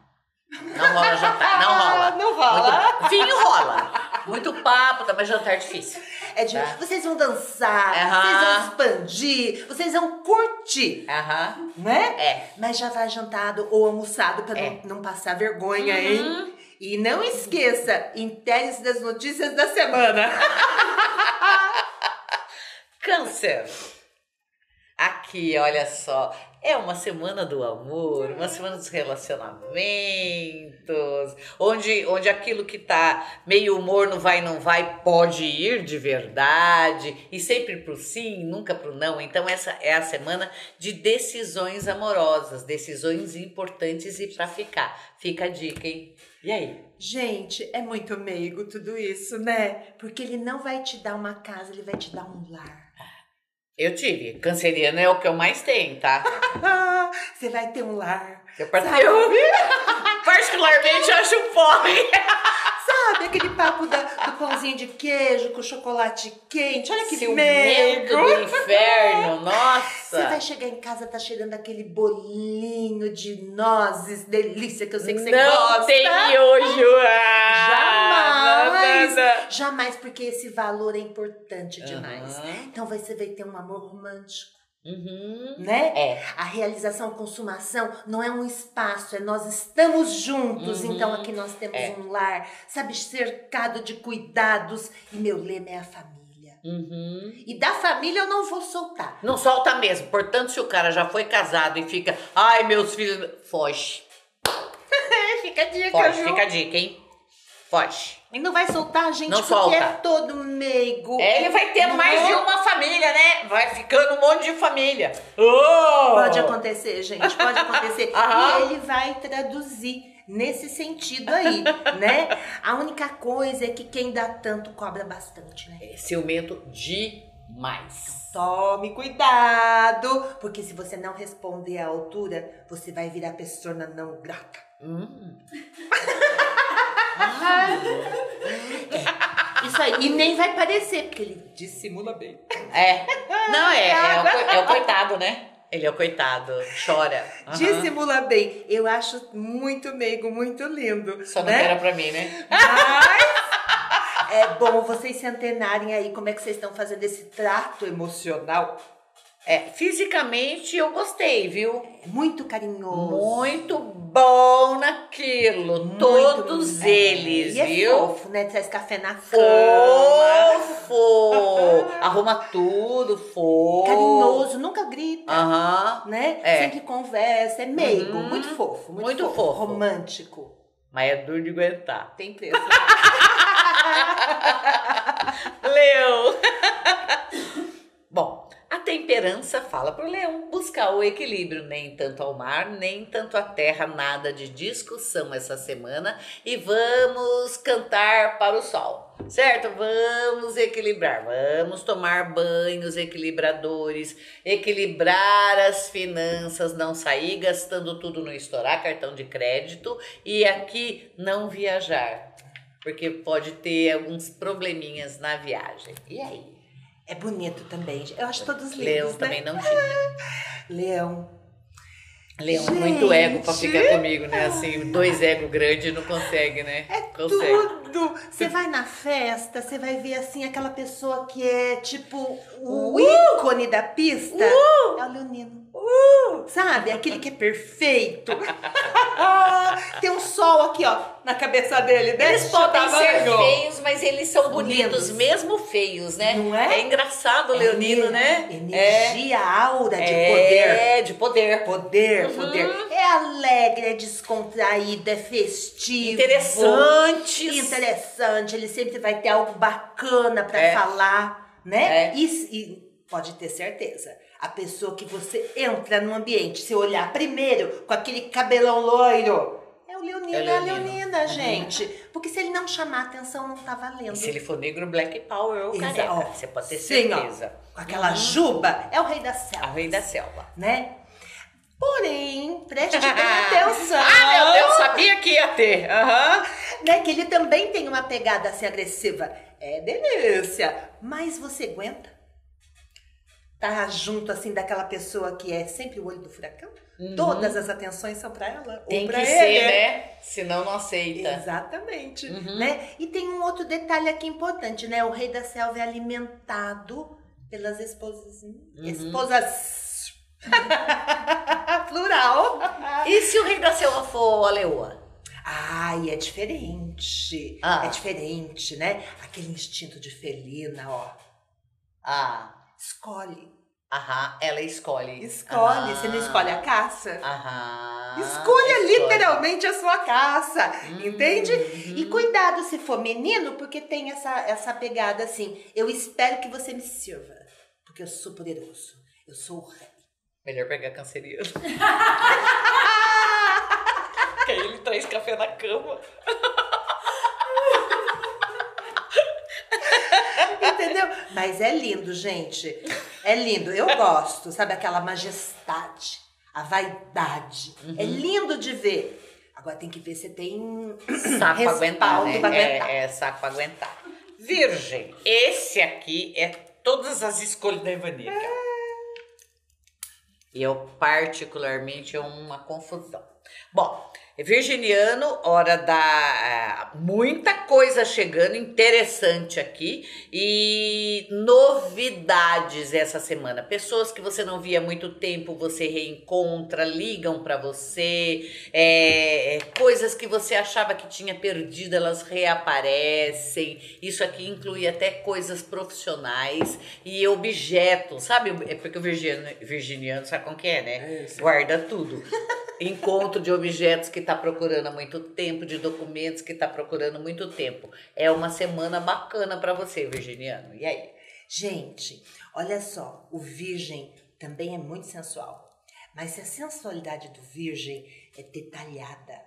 Não rola jantar, não rola. Não rola. Muito, vinho rola. Muito papo, tá, mas jantar é difícil. É de, Tá. vocês vão dançar, vocês vão expandir, vocês vão curtir, Aham. né? É. Mas já vai jantado ou almoçado pra É. não, não passar vergonha, Uhum. hein? E não esqueça, intere-se das notícias da semana. Câncer. Aqui, olha só. É uma semana do amor, uma semana dos relacionamentos, onde, onde aquilo que tá meio humor não vai, não vai, pode ir de verdade, e sempre pro sim, nunca pro não. Então, essa é a semana de decisões amorosas, decisões importantes e pra ficar. Fica a dica, hein? E aí? Gente, é muito meigo tudo isso, né? Porque ele não vai te dar uma casa, ele vai te dar um lar. Eu tive. Canceriano é o que eu mais tenho, tá? Você vai ter um lar. Eu, particularmente acho porre. Sabe aquele papo da- do pãozinho de queijo com chocolate quente? Olha que meigo. do inferno, nossa. Você vai chegar em casa, tá cheirando aquele bolinho de nozes, delícia, que eu sei que você não gosta. tem miojo. Ah, Jamais! nada. Jamais, porque esse valor é importante demais. Aham. Então você vai ter um amor romântico, Uhum. né? É. A realização, a consumação não é um espaço, é nós estamos juntos. Uhum. Então aqui nós temos É. um lar, sabe, cercado de cuidados. E meu lema é a família. Uhum. E da família eu não vou soltar. Não solta mesmo. Portanto, se o cara já foi casado e fica, ai, meus filhos, foge. Fica a dica, Foge, fica a dica, hein? Foge. E não vai soltar, gente, Não porque solta. é todo meigo. É, ele vai ter Não mais é? de uma família, né? Vai ficando um monte de família. Oh! Pode acontecer, gente, pode acontecer. E ele vai traduzir nesse sentido aí, né? A única coisa é que quem dá tanto cobra bastante, né? É ciumento demais. Tome cuidado, porque se você não responder à altura, você vai virar pessoa não grata. Hum. É, isso aí. E nem vai parecer, porque ele dissimula bem. É. Não, é, é, o, é o coitado, né? Ele é o coitado. Chora. Aham. Dissimula bem. Eu acho muito meigo, muito lindo. Só não né? era pra mim, né? Mas é bom vocês se antenarem aí como é que vocês estão fazendo esse trato emocional. É, fisicamente eu gostei, viu? É muito carinhoso. Muito bom naquilo. Muito- Todos é, eles, e é viu? fofo, né? Traz café na cama. Fofo! Arruma tudo, fofo. Carinhoso, nunca grita. Aham. Né? É. Sempre conversa, é meigo, Uhum. muito fofo, muito, Muito fofo, fofo. romântico. Mas é duro de aguentar. Tem preço. Leão! A temperança fala pro leão buscar o equilíbrio, nem tanto ao mar, nem tanto à terra, nada de discussão essa semana e vamos cantar para o sol, certo? Vamos equilibrar, vamos tomar banhos equilibradores, equilibrar as finanças, não sair gastando tudo no estourar cartão de crédito e aqui não viajar. Porque pode ter alguns probleminhas na viagem. E aí? É bonito também. Eu acho todos lindos, Leão né? também não tinha. Leão. Leão é Gente. muito ego pra ficar comigo, né? Assim, dois egos grandes não consegue, né? É consegue. tudo. Você vai na festa, você vai ver assim aquela pessoa que é tipo o Uh! ícone da pista. É o Leonino. Sabe? Aquele que é perfeito. Tem um sol aqui, ó, na cabeça dele. Eles podem ser tamanho. feios, mas eles são bonitos, mesmo feios, né? Não é? engraçado o Leonino, É, né? Energia, aura de é, poder. É, de poder. Poder, Uhum. poder. É alegre, é descontraído, é festivo. Interessantes. Interessante. Ele sempre vai ter algo bacana pra É. falar, né? É. E, e pode ter certeza. A pessoa que você entra no ambiente, se olhar primeiro com aquele cabelão loiro, é o Leonino, É é, o a Leonino. Leonina, Uhum. gente. Porque se ele não chamar atenção, não tá valendo. E se ele for negro, black power ou careca. Você pode ter sim, ó. certeza. Com aquela Uhum. juba, é o rei da selva, rei da selva. né? Porém, preste bem atenção. Ah, meu Deus, sabia que ia ter. Aham. né, que ele também tem uma pegada assim agressiva. É delícia. Mas você aguenta? Tá junto assim daquela pessoa que é sempre o olho do furacão? Todas as atenções são pra ela? ou Tem pra que ele. ser, né? Senão não aceita. Exatamente, Uhum. né? E tem um outro detalhe aqui importante, né? O rei da selva é alimentado pelas esposas. Uhum. Esposas. Plural. E se o rei da selva for a leoa? Ai, é diferente. Ah. É diferente, né? Aquele instinto de felina, ó. Ah, Escolhe. aham, ela escolhe. Escolhe. Ah. Você não escolhe a caça? Aham. Escolha escolhe. literalmente a sua caça. Hum, Entende? uhum. E cuidado se for menino, porque tem essa, essa pegada assim. Eu espero que você me sirva. Porque eu sou poderoso. Eu sou o rei. Melhor pegar canceriano. que aí ele traz café na cama. Entendeu? Mas é lindo, gente. É lindo. Eu gosto, sabe? Aquela majestade, a vaidade. É Uhum. lindo de ver. Agora tem que ver se tem Saco pra aguentar, né? pra aguentar. É, é saco pra aguentar. Virgem, esse aqui é todas as escolhas da Ivanica. E eu, particularmente, é uma confusão. Bom, virginiano, hora da. ah, muita coisa chegando, interessante aqui. E novidades essa semana. Pessoas que você não via há muito tempo, você reencontra, ligam pra você. é, é, coisas que você achava que tinha perdido, elas reaparecem. Isso aqui inclui até coisas profissionais e objetos, sabe? É porque o virginiano, virginiano sabe como que é, né? Guarda tudo. Encontro de objetos que tá procurando há muito tempo, de documentos que tá procurando há muito tempo. É uma semana bacana pra você, virginiano. E aí? Gente, olha só, o virgem também é muito sensual. Mas se a sensualidade do virgem é detalhada,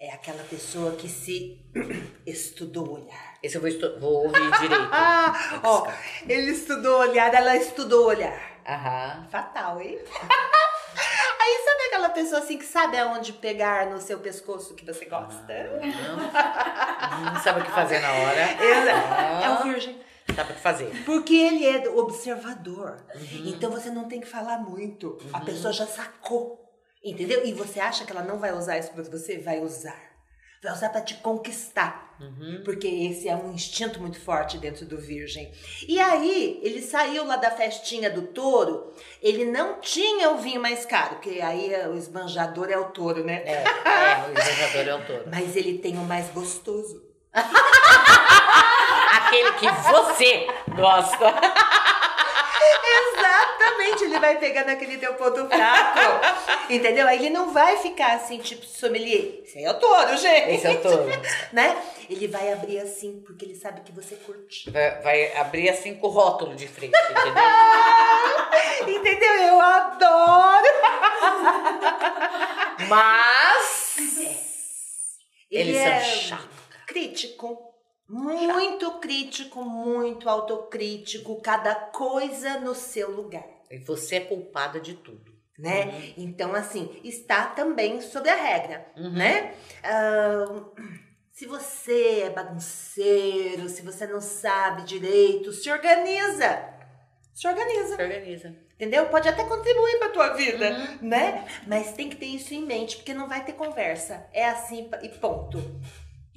é aquela pessoa que se estudou olhar. Esse eu vou, estu- vou ouvir direito. Ah, ó, ele estudou o olhar, ela estudou o olhar. Aham. Fatal, hein? Aí sabe aquela pessoa assim que sabe aonde pegar no seu pescoço que você gosta? Não, não sabe o que fazer na hora. É o virgem. Sabe o que fazer. Porque ele é observador. Então você não tem que falar muito. A pessoa já sacou. Entendeu? E você acha que ela não vai usar isso pra você? Vai usar. Vai usar pra te conquistar. Porque esse é um instinto muito forte dentro do virgem. E aí, ele saiu lá da festinha do touro. Ele não tinha o vinho mais caro. Porque aí o esbanjador é o touro, né? É, é, o invejador é o touro. Mas ele tem o mais gostoso. Aquele que você gosta. Exatamente, ele vai pegar naquele teu ponto fraco. Entendeu? Aí ele não vai ficar assim, tipo, sommelier. Esse aí é o touro, gente. Esse é o touro. Né? Ele vai abrir assim, porque ele sabe que você curte. Vai, vai abrir assim com o rótulo de frente, entendeu? Entendeu? Eu adoro. Mas Ele eles é são chatos. crítico. Muito crítico, muito autocrítico. Cada coisa no seu lugar. E você é culpada de tudo. né? Então, assim, está também sobre a regra, né? Ahn, se você é bagunceiro, se você não sabe direito, se organiza. Se organiza, Se organiza. entendeu? Pode até contribuir para tua vida, Uhum. né? Mas tem que ter isso em mente, porque não vai ter conversa. É assim e ponto.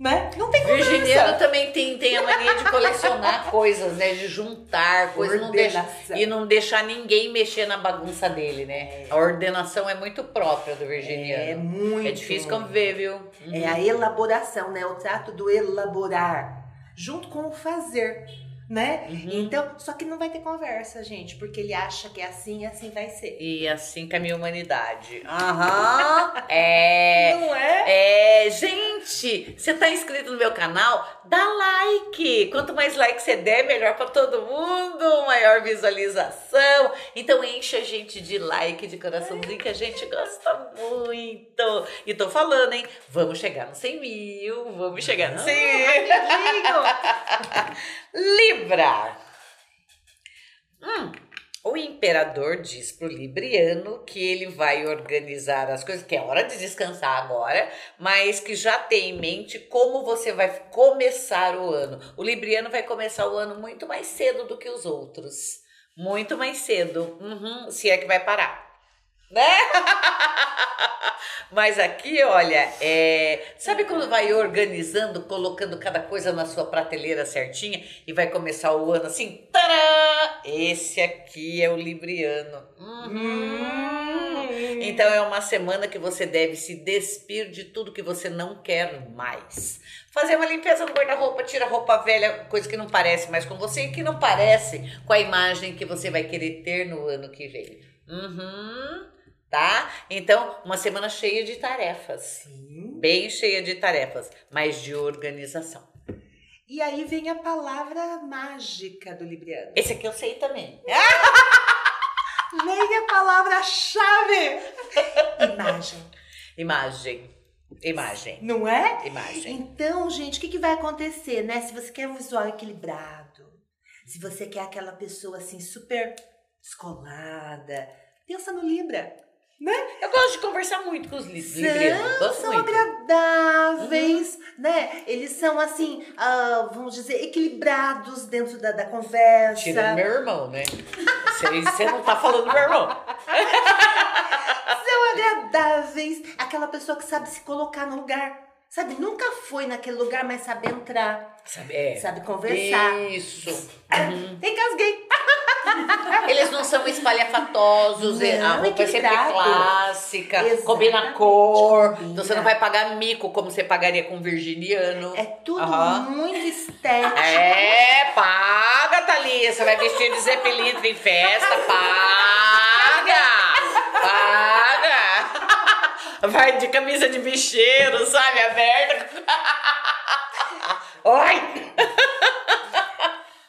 Né? Não tem Virginiano também tem, tem a mania de colecionar coisas, né? De juntar coisas não deixa, e não deixar ninguém mexer na bagunça dele, né? A ordenação é muito própria do virginiano. É muito. É difícil conviver, viu? Uhum. É a elaboração, né? O trato do elaborar, junto com o fazer, né? Uhum. Então, só que não vai ter conversa, gente, porque ele acha que é assim e assim vai ser. E assim que a minha humanidade. Aham. É. Não é? É, gente, você tá inscrito no meu canal? Dá like. Quanto mais like você der, melhor pra todo mundo, maior visualização. Então enche a gente de like, de coraçãozinho que a gente gosta muito. E tô falando, hein? Vamos chegar nos 100 mil, vamos chegar nos 100 mil. Libra. Hum, o imperador diz pro Libriano que ele vai organizar as coisas, que é hora de descansar agora, mas que já tem em mente como você vai começar o ano. O Libriano vai começar o ano muito mais cedo do que os outros. Muito mais cedo. Uhum, se é que vai parar. Né? Mas aqui, olha, é, sabe quando vai organizando, colocando cada coisa na sua prateleira certinha e vai começar o ano assim? Tará! Esse aqui é o Libriano. Uhum. Então é uma semana que você deve se despir de tudo que você não quer mais. Fazer uma limpeza no guarda-roupa, tira roupa velha, coisa que não parece mais com você e que não parece com a imagem que você vai querer ter no ano que vem. Uhum. Tá? Então, uma semana cheia de tarefas. Sim. Bem cheia de tarefas, mas de organização. E aí vem a palavra mágica do Libriano. Esse aqui eu sei também. Vem a palavra-chave. Imagem. Imagem. Imagem. Não é? Imagem. Então, gente, o que, que vai acontecer, né? Se você quer um visual equilibrado, se você quer aquela pessoa assim super descolada, pensa no Libra, né? Eu gosto de conversar muito com os li- librianos. São, são muito. agradáveis, né? Eles são assim, ah, vamos dizer, equilibrados dentro da, da conversa. Tirando meu irmão, né? Você você não tá falando do meu irmão. São agradáveis. Aquela pessoa que sabe se colocar no lugar. Sabe, nunca foi naquele lugar, mas sabe entrar, Sabe, é. sabe conversar. Isso. Engasguei. Eles não são espalhafatosos, Não, a roupa é sempre clássica, Exatamente, combina a cor. combina. Então você não vai pagar mico como você pagaria com um virginiano. É tudo Aham. muito estético. É, paga, Thalia. Você vai vestir de Pilintra em festa, paga! Paga! Vai de camisa de bicheiro, sabe, aberta. Oi!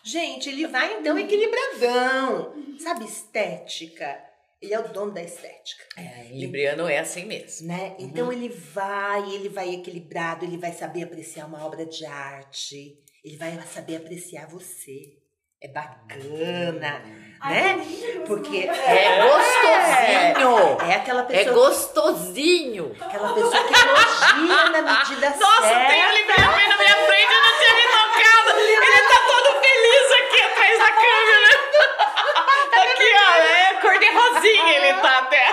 Gente, ele vai então equilibradão. Sabe, estética. Ele é o dono da estética. É, Libriano é assim mesmo. Né? Então ele vai, ele vai equilibrado, ele vai saber apreciar uma obra de arte, ele vai saber apreciar você. É bacana, né? Porque É gostosinho! é aquela É pessoa, gostosinho. aquela pessoa que elogia na medida Nossa, certa. tem ele bem aqui na minha frente, eu não tinha me tocado. Ele tá todo feliz aqui atrás da câmera. Aqui, ó, é cor de rosinha ele tá até.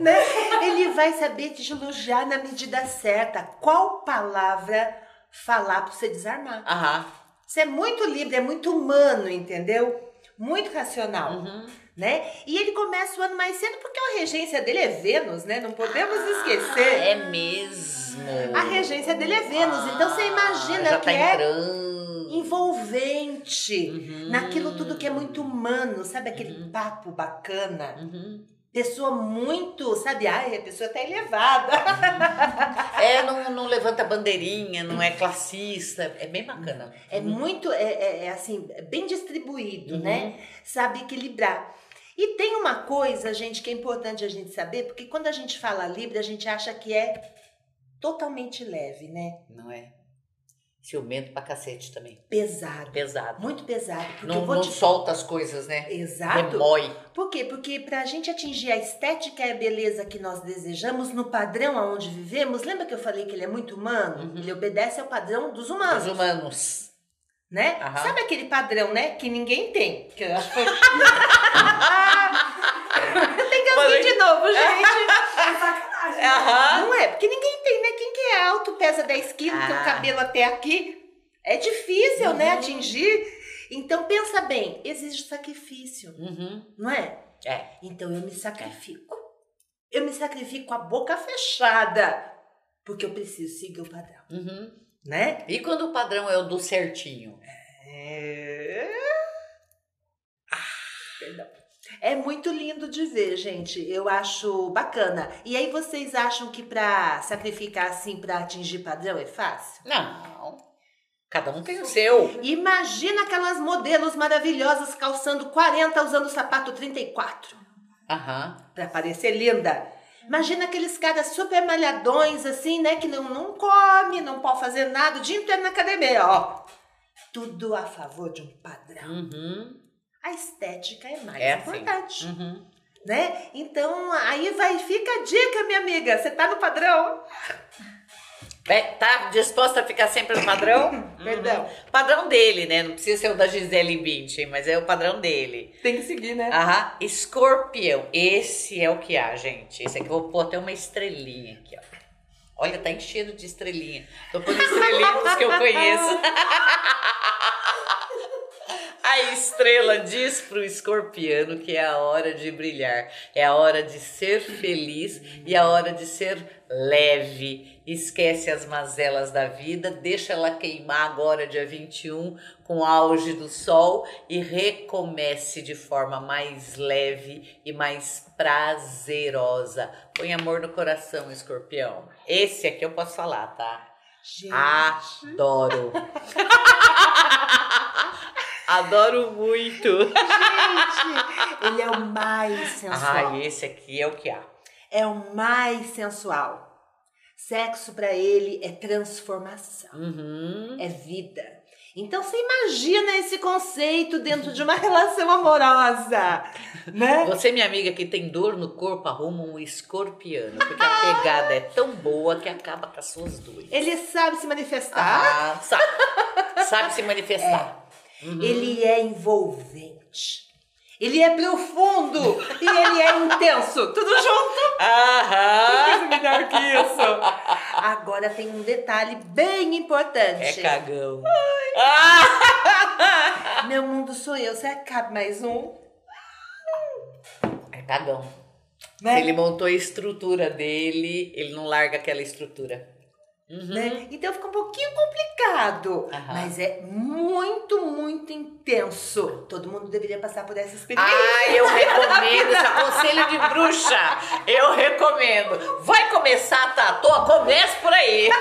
né? Ele vai saber te elogiar na medida certa. Qual palavra falar pra você desarmar? Aham. Você é muito livre, é muito humano, entendeu? Muito racional, Uhum. né? E ele começa o ano mais cedo porque a regência dele é Vênus, né? Não podemos esquecer. É mesmo. A regência dele é Vênus, então você imagina já que tá é entrando. Envolvente Uhum. naquilo tudo que é muito humano, sabe aquele papo bacana? Uhum. Pessoa muito, sabe? Ai, a pessoa tá elevada. É, não, não levanta bandeirinha, não é classista. É bem bacana. É muito, é, é- é assim, é bem distribuído, Uhum. né? Sabe equilibrar. E tem uma coisa, gente, que é importante a gente saber, porque quando a gente fala Libra, a gente acha que é totalmente leve, né? Não é? Ciumento pra cacete também. Pesado. Pesado. Muito pesado. Porque Não, não te... solta as coisas, né? Exato. Remói. Por quê? Porque pra gente atingir a estética e a beleza que nós desejamos no padrão aonde vivemos, lembra que eu falei que ele é muito humano? Uhum. Ele obedece ao padrão dos humanos, Os humanos. né? Aham. Sabe aquele padrão, né? Que ninguém tem. Que eu acho que foi... tem que ouvir de novo, gente. Aham. Não é? Porque ninguém tem, né? Quem que é alto, pesa 10 quilos, tem o Ah. cabelo até aqui. É difícil, né? Uhum. Atingir. Então, pensa bem, exige sacrifício, Uhum. não é? É. Então, eu me sacrifico. Eu me sacrifico com a boca fechada, porque eu preciso seguir o padrão, Uhum. né? E quando o padrão é o do certinho? É... Ah, perdão. É muito lindo de ver, gente. Eu acho bacana. E aí vocês acham que pra sacrificar assim, pra atingir padrão é fácil? Não. Cada um tem o seu. Imagina aquelas modelos maravilhosas calçando 40 usando sapato 34 Aham. pra parecer linda. Imagina aqueles caras super malhadões assim, né, que não não come, não pode fazer nada o dia inteiro na academia, ó. Tudo a favor de um padrão. Uhum. A estética é mais É assim. importante, Uhum. né? Então, aí vai, fica a dica, minha amiga. Você tá no padrão? É, tá disposta a ficar sempre no padrão? Perdão. Padrão dele, né? Não precisa ser o da Gisele Bündchen, mas é o padrão dele. Tem que seguir, né? Aham. Escorpião. Esse é o que há, gente. Esse aqui eu vou pôr até uma estrelinha aqui, ó. Olha, tá enchendo de estrelinha. Tô pondo estrelinha dos que eu conheço. A estrela diz pro escorpiano que é a hora de brilhar, é a hora de ser feliz e a hora de ser leve. Esquece as mazelas da vida, deixa ela queimar agora, dia 21, com o auge do sol e recomece de forma mais leve e mais prazerosa. Põe amor no coração, escorpião. Esse aqui eu posso falar, tá? Gente. Adoro. Adoro muito. Gente, ele é o mais sensual. Ah, esse aqui é o que há. É o mais sensual. Sexo pra ele é transformação, Uhum. é vida. Então você imagina esse conceito dentro de uma relação amorosa, né? Você, minha amiga, que tem dor no corpo, arruma um escorpiano, porque a pegada é tão boa que acaba com as suas dores. Ele sabe se manifestar, Ah, sabe, sabe se manifestar. Uhum. ele é envolvente, ele é profundo e ele é intenso. Tudo junto. Aham. melhor que isso. Agora tem um detalhe bem importante. É cagão. Ah! Meu mundo sou eu. Que cabe mais um? É cagão. Né? Se ele montou a estrutura dele, ele não larga aquela estrutura. Uhum. Né? Então fica um pouquinho complicado, Aham. mas é muito, muito intenso. Todo mundo deveria passar por essa experiência. Ah, eu recomendo, esse aconselho de bruxa. Eu recomendo. Vai começar a tatuar? Comece por aí.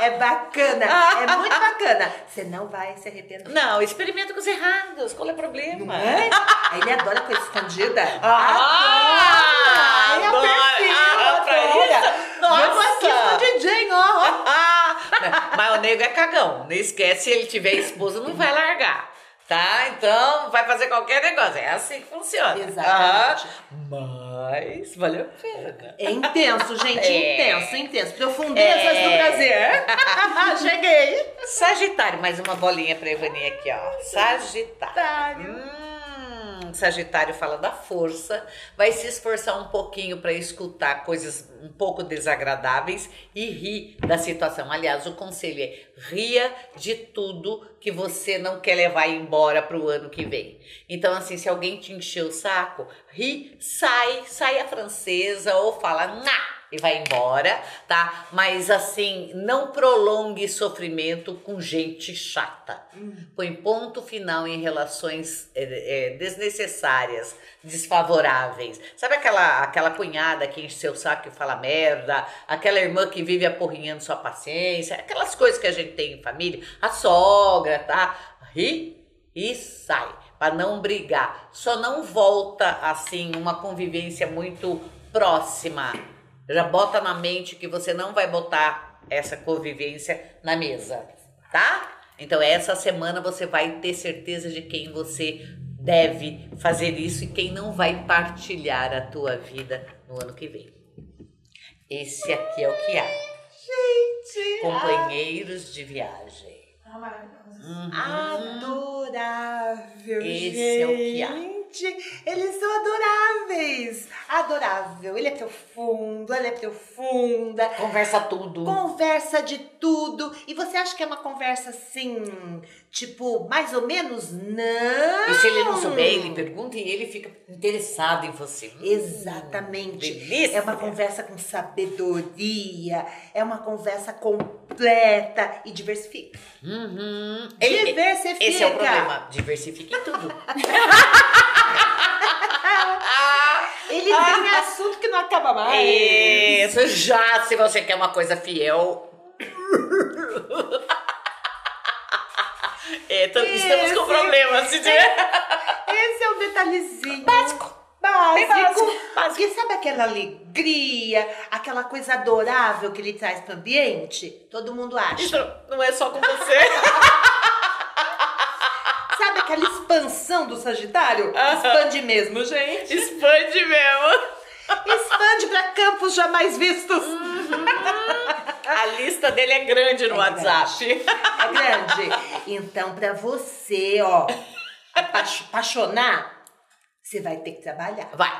É bacana, é muito bacana. Você não vai se arrepender. Não, experimenta com os errados. Qual é o problema? Não é? Ele adora coisa escondida. Ah, adora! Nego é cagão. Não esquece, se ele tiver esposa, não vai largar. Tá? Então, vai fazer qualquer negócio. É assim que funciona. Exatamente. Ah, mas valeu a pena. É intenso, gente. É. Intenso, intenso. Profundezas É. do prazer. Cheguei. Sagitário, mais uma bolinha pra Ivani aqui, ó. Sagitário. Sagitário. Hum, Sagitário fala da força, vai se esforçar um pouquinho para escutar coisas um pouco desagradáveis e rir da situação. Aliás, o conselho é ria de tudo que você não quer levar embora para o ano que vem. Então, assim, se alguém te encher o saco, ri, sai, sai a francesa ou fala, nah! E vai embora, tá? Mas assim, não prolongue sofrimento com gente chata. Põe ponto final em relações é, é, desnecessárias, desfavoráveis. Sabe aquela, aquela cunhada que enche seu saco e fala merda? Aquela irmã que vive apurrinhando sua paciência? Aquelas coisas que a gente tem em família. A sogra, tá? Ri e sai. Para não brigar. Só não volta assim uma convivência muito próxima. Já bota na mente que você não vai botar essa convivência na mesa, tá? Então essa semana você vai ter certeza de quem você deve fazer isso e quem não vai partilhar a tua vida no ano que vem. Esse aqui é o que há. Gente. Companheiros de viagem. Ah. Uhum. Adorável, Esse é o que há. gente. Eles são adoráveis. Adorável. Ele é profundo, ela é profunda. Conversa tudo. Conversa de tudo. E você acha que é uma conversa assim, tipo, mais ou menos? Não. E se ele não souber, ele pergunta e ele fica interessado em você. Hum, Exatamente. delícia. É uma conversa com sabedoria, é uma conversa completa e diversifica. Uhum. Diversifica. Esse é o problema. Diversifique tudo. Ele tem assunto que não acaba mais. Isso, já se você quer uma coisa fiel. É, tam- estamos Esse- com problemas, Cid. Esse é o detalhezinho. Básico. Básico. Básico, básico. Porque sabe aquela alegria, aquela coisa adorável que ele traz pro ambiente? Todo mundo acha. Isso não é só com você. Expansão do Sagitário? Aham. Expande mesmo, gente. Expande mesmo. Expande pra campos jamais vistos. A lista dele é grande no É WhatsApp. É grande. Então, pra você, ó, apaix- apaixonar, você vai ter que trabalhar. Vai.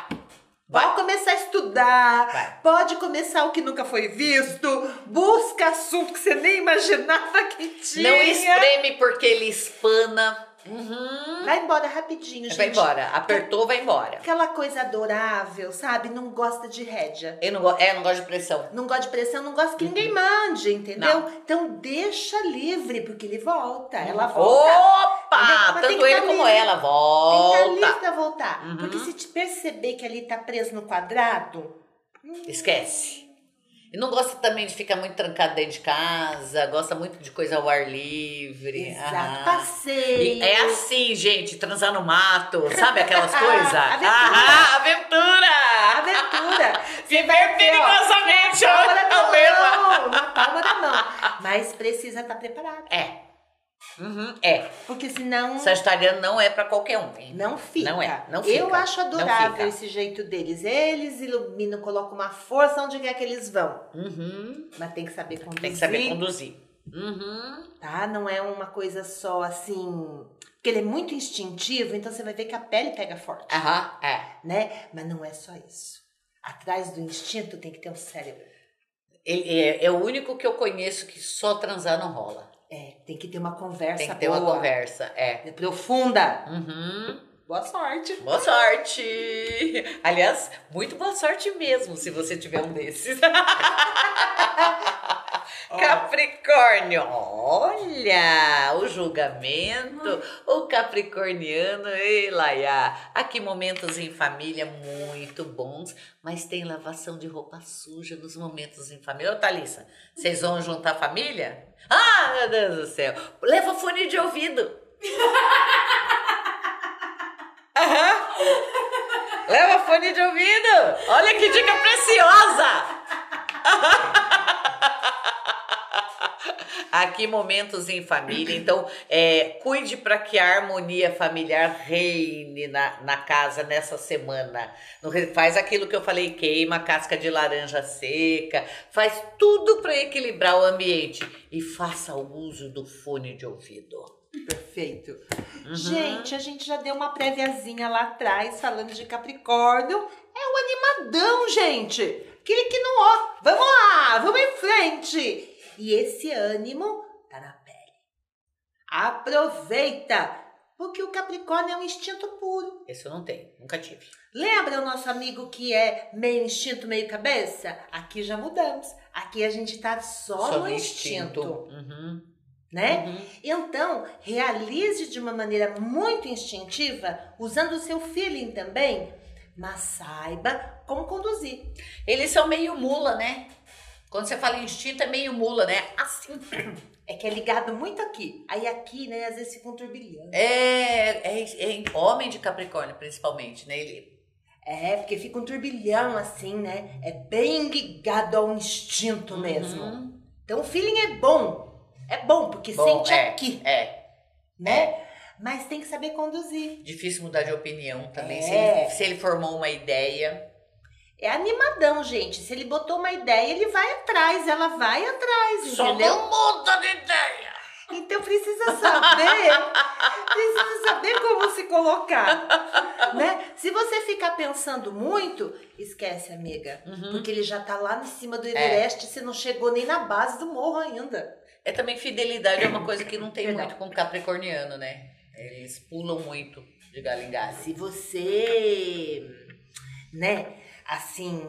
Pode começar a estudar, Vai. pode começar o que nunca foi visto, busca assunto que você nem imaginava que tinha. Não espreme porque ele espana. Uhum. Vai embora rapidinho, gente. Vai embora. Apertou, vai embora. Aquela coisa adorável, sabe? Não gosta de rédea. Eu não, é, não gosto de pressão. Não gosta de pressão, não gosta que ninguém mande, entendeu? Não. Então deixa livre, porque ele volta. Ela volta. Opa! Tanto ele tá como livre. ela. Tem que Volta. estar livre pra voltar. Uhum. Porque se te perceber que ali tá preso no quadrado, Esquece. E não gosta também de ficar muito trancado dentro de casa, gosta muito de coisa ao ar livre. exato, passeio. E é assim, gente, transar no mato, sabe aquelas coisas? Aventura. Aventura! Aventura. Viver perigosamente, Palma da o lema. mão, na palma da mão. Mas precisa estar preparado. É. Uhum, é. Porque senão Sagitariano não é pra qualquer um, hein? não fica. Não é, não Eu fica, acho não adorável esse jeito deles. Eles iluminam, colocam uma força onde quer que eles vão. Uhum. Mas tem que saber conduzir. Tem que saber conduzir. Uhum. Tá? Não é uma coisa só assim. Porque ele é muito instintivo, então você vai ver que a pele pega forte. Aham, é. Né? Mas não é só isso. Atrás do instinto tem que ter um cérebro. Ele é, é o único que eu conheço que só transar não rola. É, tem que ter uma conversa Tem que ter boa. uma conversa, é. Profunda. Uhum. Boa sorte. Boa sorte! Aliás, muito boa sorte mesmo se você tiver um desses. Capricórnio, olha o julgamento, o capricorniano, ei Laia, aqui momentos em família muito bons, mas tem lavação de roupa suja nos momentos em família. Ô Thalissa, vocês vão juntar a família? Ah, meu Deus do céu, leva fone de ouvido. Aham. Leva fone de ouvido. Olha que dica preciosa. Aqui momentos em família, então é, cuide para que a harmonia familiar reine na, na casa nessa semana. Faz aquilo que eu falei, queima a casca de laranja seca, faz tudo para equilibrar o ambiente e faça o uso do fone de ouvido. Perfeito. Uhum. Gente, a gente já deu uma préviazinha lá atrás falando de Capricórnio. É o animadão, gente. Aquele que não, ó, vamos lá, vamos em frente. E esse ânimo tá na pele. Aproveita, porque o Capricórnio é um instinto puro. Esse eu não tenho, nunca tive. Lembra o nosso amigo que é meio instinto, meio cabeça? Aqui já mudamos. Aqui a gente tá só, só no instinto. instinto. Uhum. Né? Uhum. Então, realize de uma maneira muito instintiva, usando o seu feeling também, mas saiba como conduzir. Eles são meio mula, né? Quando você fala instinto, é meio mula, né? Assim. É que é ligado muito aqui. Aí aqui, né, às vezes fica um turbilhão. É, é, é homem de Capricórnio, principalmente, né? Ele... É, porque fica um turbilhão assim, né? É bem ligado ao instinto uhum. mesmo. Então o feeling é bom. É bom, porque bom, sente é, aqui. É. Né? É. Mas tem que saber conduzir. Difícil mudar de opinião também. É. Se, ele, se ele formou uma ideia. É animadão, gente. Se ele botou uma ideia, ele vai atrás, ela vai atrás, Só entendeu? não muda de ideia. Então precisa saber, precisa saber como se colocar, né? Se você ficar pensando muito, esquece, amiga, uhum. porque ele já tá lá em cima do é. Everest, é. você não chegou nem na base do morro ainda. É também fidelidade é uma coisa que não tem muito com capricorniano, né? Eles pulam muito de galho em galho. Se você, né, assim,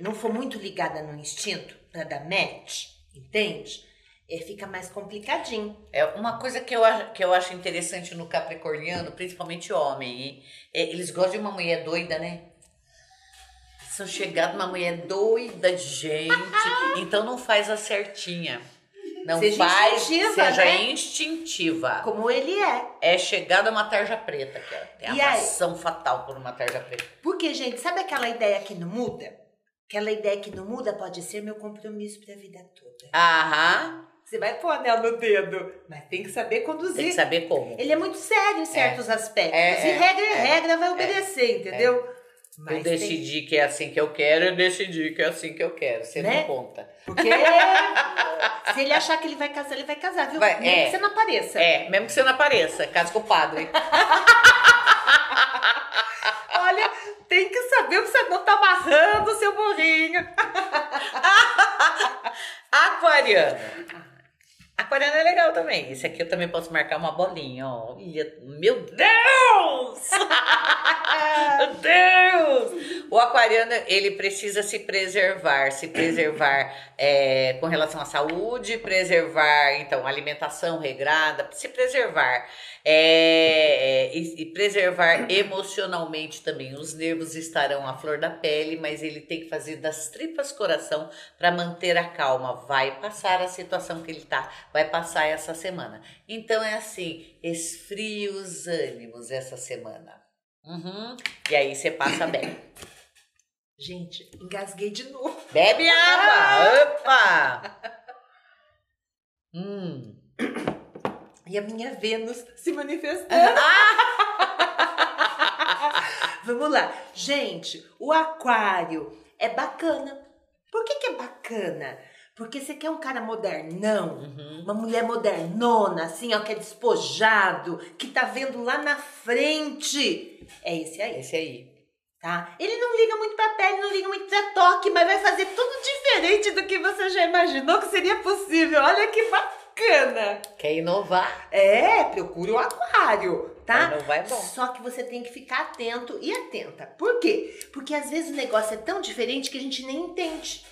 não for muito ligada no instinto para dar match, entende? É, fica mais complicadinho. É uma coisa que eu, que eu acho interessante no capricorniano, principalmente homem, é, eles gostam de uma mulher doida, né? São chegados uma mulher doida, gente. então não faz a certinha. Não seja faz, instintiva, seja né? instintiva. Como ele é. É chegada uma tarja preta, que é, a ação fatal por uma tarja preta. Porque, gente, sabe aquela ideia que não muda? Aquela ideia que não muda pode ser meu compromisso pra vida toda. Aham. Você vai pôr anel no dedo, mas tem que saber conduzir. Tem que saber como. Ele é muito sério em certos é. aspectos. É, e regra é, é regra, vai é. obedecer, entendeu? Mas eu decidi tem... que é assim que eu quero, eu decidi que é assim que eu quero. Você né? não conta. Porque se ele achar que ele vai casar, ele vai casar, viu? Vai, mesmo é, que você não apareça. É, mesmo que você não apareça. Caso com o padre. Olha, tem que saber o que você não tá amarrando, seu burrinho. Aquariano. Aquariano é legal também. Esse aqui eu também posso marcar uma bolinha, ó. Meu Deus! Meu Deus! O aquariano, ele precisa se preservar, se preservar é, com relação à saúde, preservar, então, alimentação regrada, se preservar. É, é, e, e, preservar emocionalmente também. Os nervos estarão à flor da pele, mas ele tem que fazer das tripas coração para manter a calma. Vai passar a situação que ele está, vai passar essa semana. Então é assim, esfrie os ânimos essa semana. Uhum. E aí você passa bem. Gente, engasguei de novo. Bebe água! Opa! hum. E a minha Vênus se manifestando. Ah! Vamos lá. Gente, o aquário é bacana. Por que, que é bacana? Porque você quer um cara modernão, uhum. uma mulher modernona, assim, ó, que é despojado, que tá vendo lá na frente. É esse aí. Esse aí. Tá? Ele não liga muito pra pele, não liga muito pra toque, mas vai fazer tudo diferente do que você já imaginou que seria possível. Olha que bacana. Quer inovar? É, procure o aquário, tá? Inovar é bom. Só que você tem que ficar atento e atenta. Por quê? Porque às vezes o negócio é tão diferente que a gente nem entende.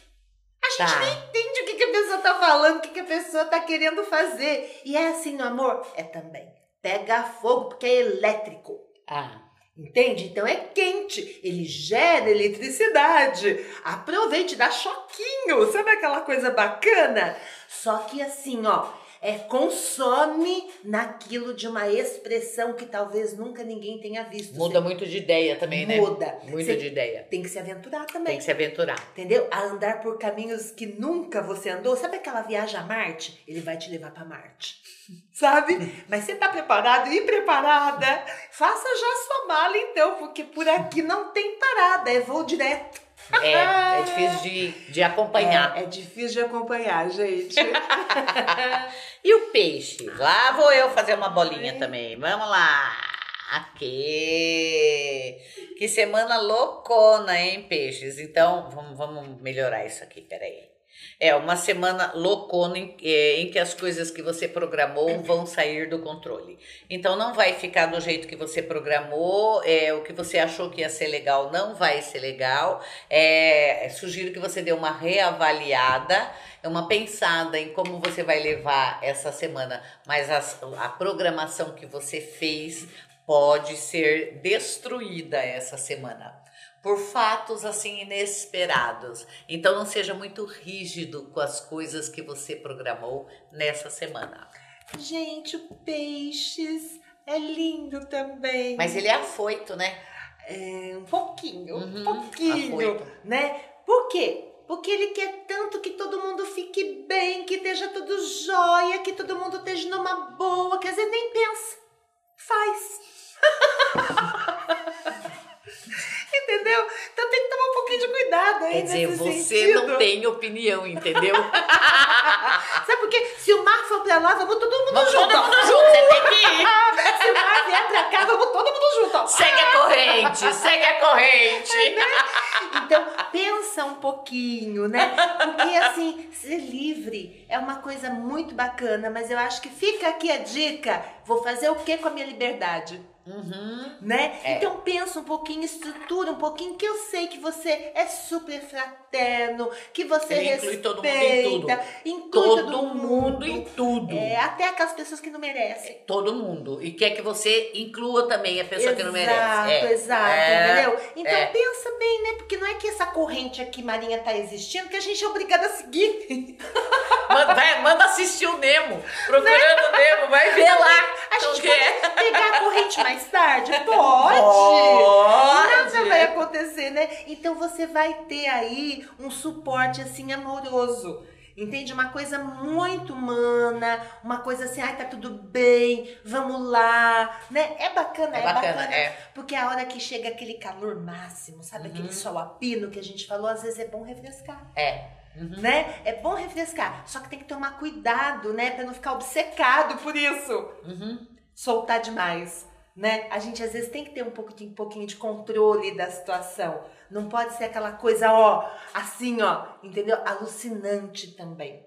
A gente tá. nem entende o que, que a pessoa tá falando, o que, que a pessoa tá querendo fazer. E é assim no amor? É também. Pega fogo porque é elétrico. Ah. Entende? Então é quente, ele gera eletricidade. Aproveite, dá choquinho, sabe aquela coisa bacana? Só que assim, ó, É consome naquilo de uma expressão que talvez nunca ninguém tenha visto. Muda Você muito de ideia também, né? Muda. Muito Você de ideia. Tem que se aventurar também. Tem que se aventurar. Entendeu? A andar por caminhos que nunca você andou. Sabe aquela viagem a Marte? Ele vai te levar para Marte. Sabe? Mas você tá preparado e preparada? Faça já sua mala então, porque por aqui não tem parada, é voo direto. É, é difícil de, de acompanhar. É, é difícil de acompanhar, gente. e o peixe? Lá vou eu fazer uma bolinha também. Vamos lá. Aqui. Que semana loucona, hein, peixes? Então, vamos, vamos melhorar isso aqui, peraí. É uma semana loucona em, é, em, que as coisas que você programou vão sair do controle. Então não vai ficar do jeito que você programou, é, o que você achou que ia ser legal não vai ser legal. É, sugiro que você dê uma reavaliada, uma pensada em como você vai levar essa semana, mas as, a programação que você fez pode ser destruída essa semana por fatos assim inesperados. Então não seja muito rígido com as coisas que você programou nessa semana. Gente, o peixes é lindo também. Mas ele é afoito, né? É, um pouquinho, uhum, um pouquinho, afoito. né? Por quê? Porque ele quer tanto que todo mundo fique bem, que esteja tudo jóia, que todo mundo esteja numa boa, quer dizer, nem pensa, faz. entendeu? Então tem que tomar um pouquinho de cuidado aí Quer dizer, você sentido. não tem opinião, entendeu? Sabe por quê? Se o mar for pra lá, vamos todo mundo vamos junto. todo mundo junto, você tem que ir. Se o mar vier pra cá, vamos todo mundo junto. Segue a corrente, segue a corrente. É, né? Então, pensa um pouquinho, né? Porque, assim, ser livre é uma coisa muito bacana, mas eu acho que fica aqui a dica. Vou fazer o que com a minha liberdade? Uhum. Né? É. Então pensa um pouquinho, estrutura um pouquinho, que eu sei que você é super fraterno, que você Ele respeita, inclui todo mundo em tudo. Inclui todo, todo mundo, mundo, em tudo. É, até aquelas pessoas que não merecem. É, todo mundo. E quer que você inclua também a pessoa exato, que não merece. É. Exato, é. entendeu? Então é. pensa bem, né? Porque não é que essa corrente aqui, Marinha, tá existindo, que a gente é obrigada a seguir. manda, vai, manda assistir o Nemo. Procurando né? o Nemo, vai ver lá. A gente pode pegar a corrente mais mais tarde? Pode. Pode. Nada vai acontecer, né? Então você vai ter aí um suporte assim amoroso. Entende? Uma coisa muito humana, uma coisa assim, ai, tá tudo bem, vamos lá, né? É bacana, é, é bacana, bacana, é. Porque a hora que chega aquele calor máximo, sabe? Uhum. Aquele sol a pino que a gente falou, às vezes é bom refrescar. É. Uhum. Né? É bom refrescar, só que tem que tomar cuidado, né? Pra não ficar obcecado por isso. Uhum. Soltar demais né? A gente às vezes tem que ter um pouquinho, um pouquinho de controle da situação. Não pode ser aquela coisa, ó, assim, ó, entendeu? Alucinante também.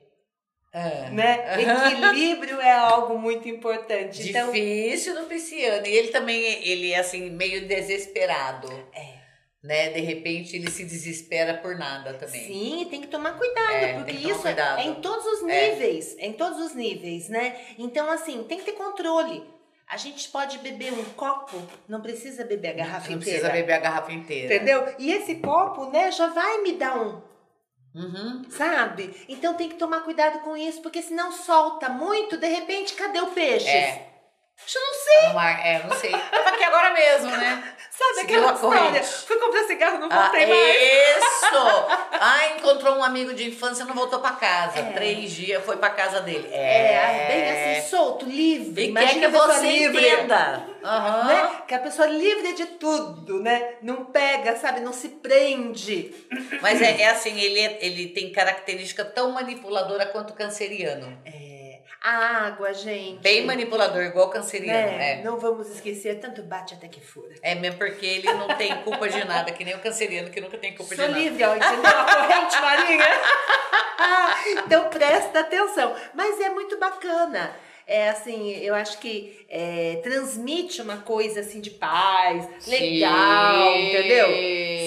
É. Né? Equilíbrio é algo muito importante. Então Difícil então... no pisciano. E ele também, ele é assim, meio desesperado. É. Né? De repente ele se desespera por nada também. Sim, tem que tomar cuidado, é, porque isso cuidado. é em todos os é. níveis, é. em todos os níveis, né? Então assim, tem que ter controle. A gente pode beber um copo, não precisa beber a garrafa não inteira. Não precisa beber a garrafa inteira. Entendeu? E esse copo, né, já vai me dar um. Uhum. Sabe? Então tem que tomar cuidado com isso, porque senão solta muito, de repente, cadê o peixe? É. Eu não sei. É, não sei. Tava aqui agora mesmo, né? Sabe Seguiu aquela história? Fui comprar cigarro, não voltei ah, mais. Isso! ah, encontrou um amigo de infância, não voltou pra casa. É. Três dias, foi pra casa dele. É, é bem assim, solto, livre. E quer que você livre. entenda. Uhum. Né? Que a pessoa livre de tudo, né? Não pega, sabe? Não se prende. Mas é, é assim, ele, é, ele tem característica tão manipuladora quanto canceriano. É. A água, gente. Bem manipulador, igual canceriano. É, é. Não vamos esquecer, tanto bate até que fura. É mesmo porque ele não tem culpa de nada, que nem o canceriano que nunca tem culpa Sou de nada. Sou livre, ó, entendeu? A corrente marinha. então presta atenção. Mas é muito bacana é assim, eu acho que é, transmite uma coisa assim de paz, legal, Sim. entendeu?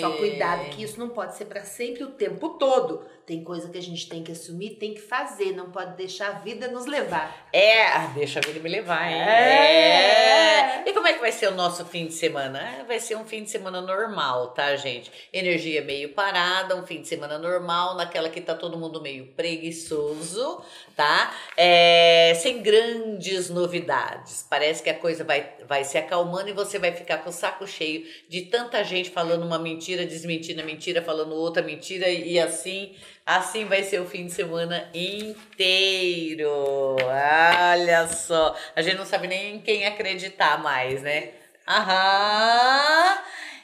Só cuidado que isso não pode ser para sempre o tempo todo. Tem coisa que a gente tem que assumir, tem que fazer, não pode deixar a vida nos levar. É, ah, deixa a vida me levar, hein? É. E como é que vai ser o nosso fim de semana? Ah, Vai ser um fim de semana normal, tá, gente? Energia meio parada, um fim de semana normal, naquela que tá todo mundo meio preguiçoso, tá? É, sem grandes novidades. Parece que a coisa vai, vai se acalmando e você vai ficar com o saco cheio de tanta gente falando uma mentira, desmentindo a mentira, falando outra mentira e assim, assim vai ser o fim de semana inteiro. Olha só, a gente não sabe nem em quem acreditar mais, né? Aham.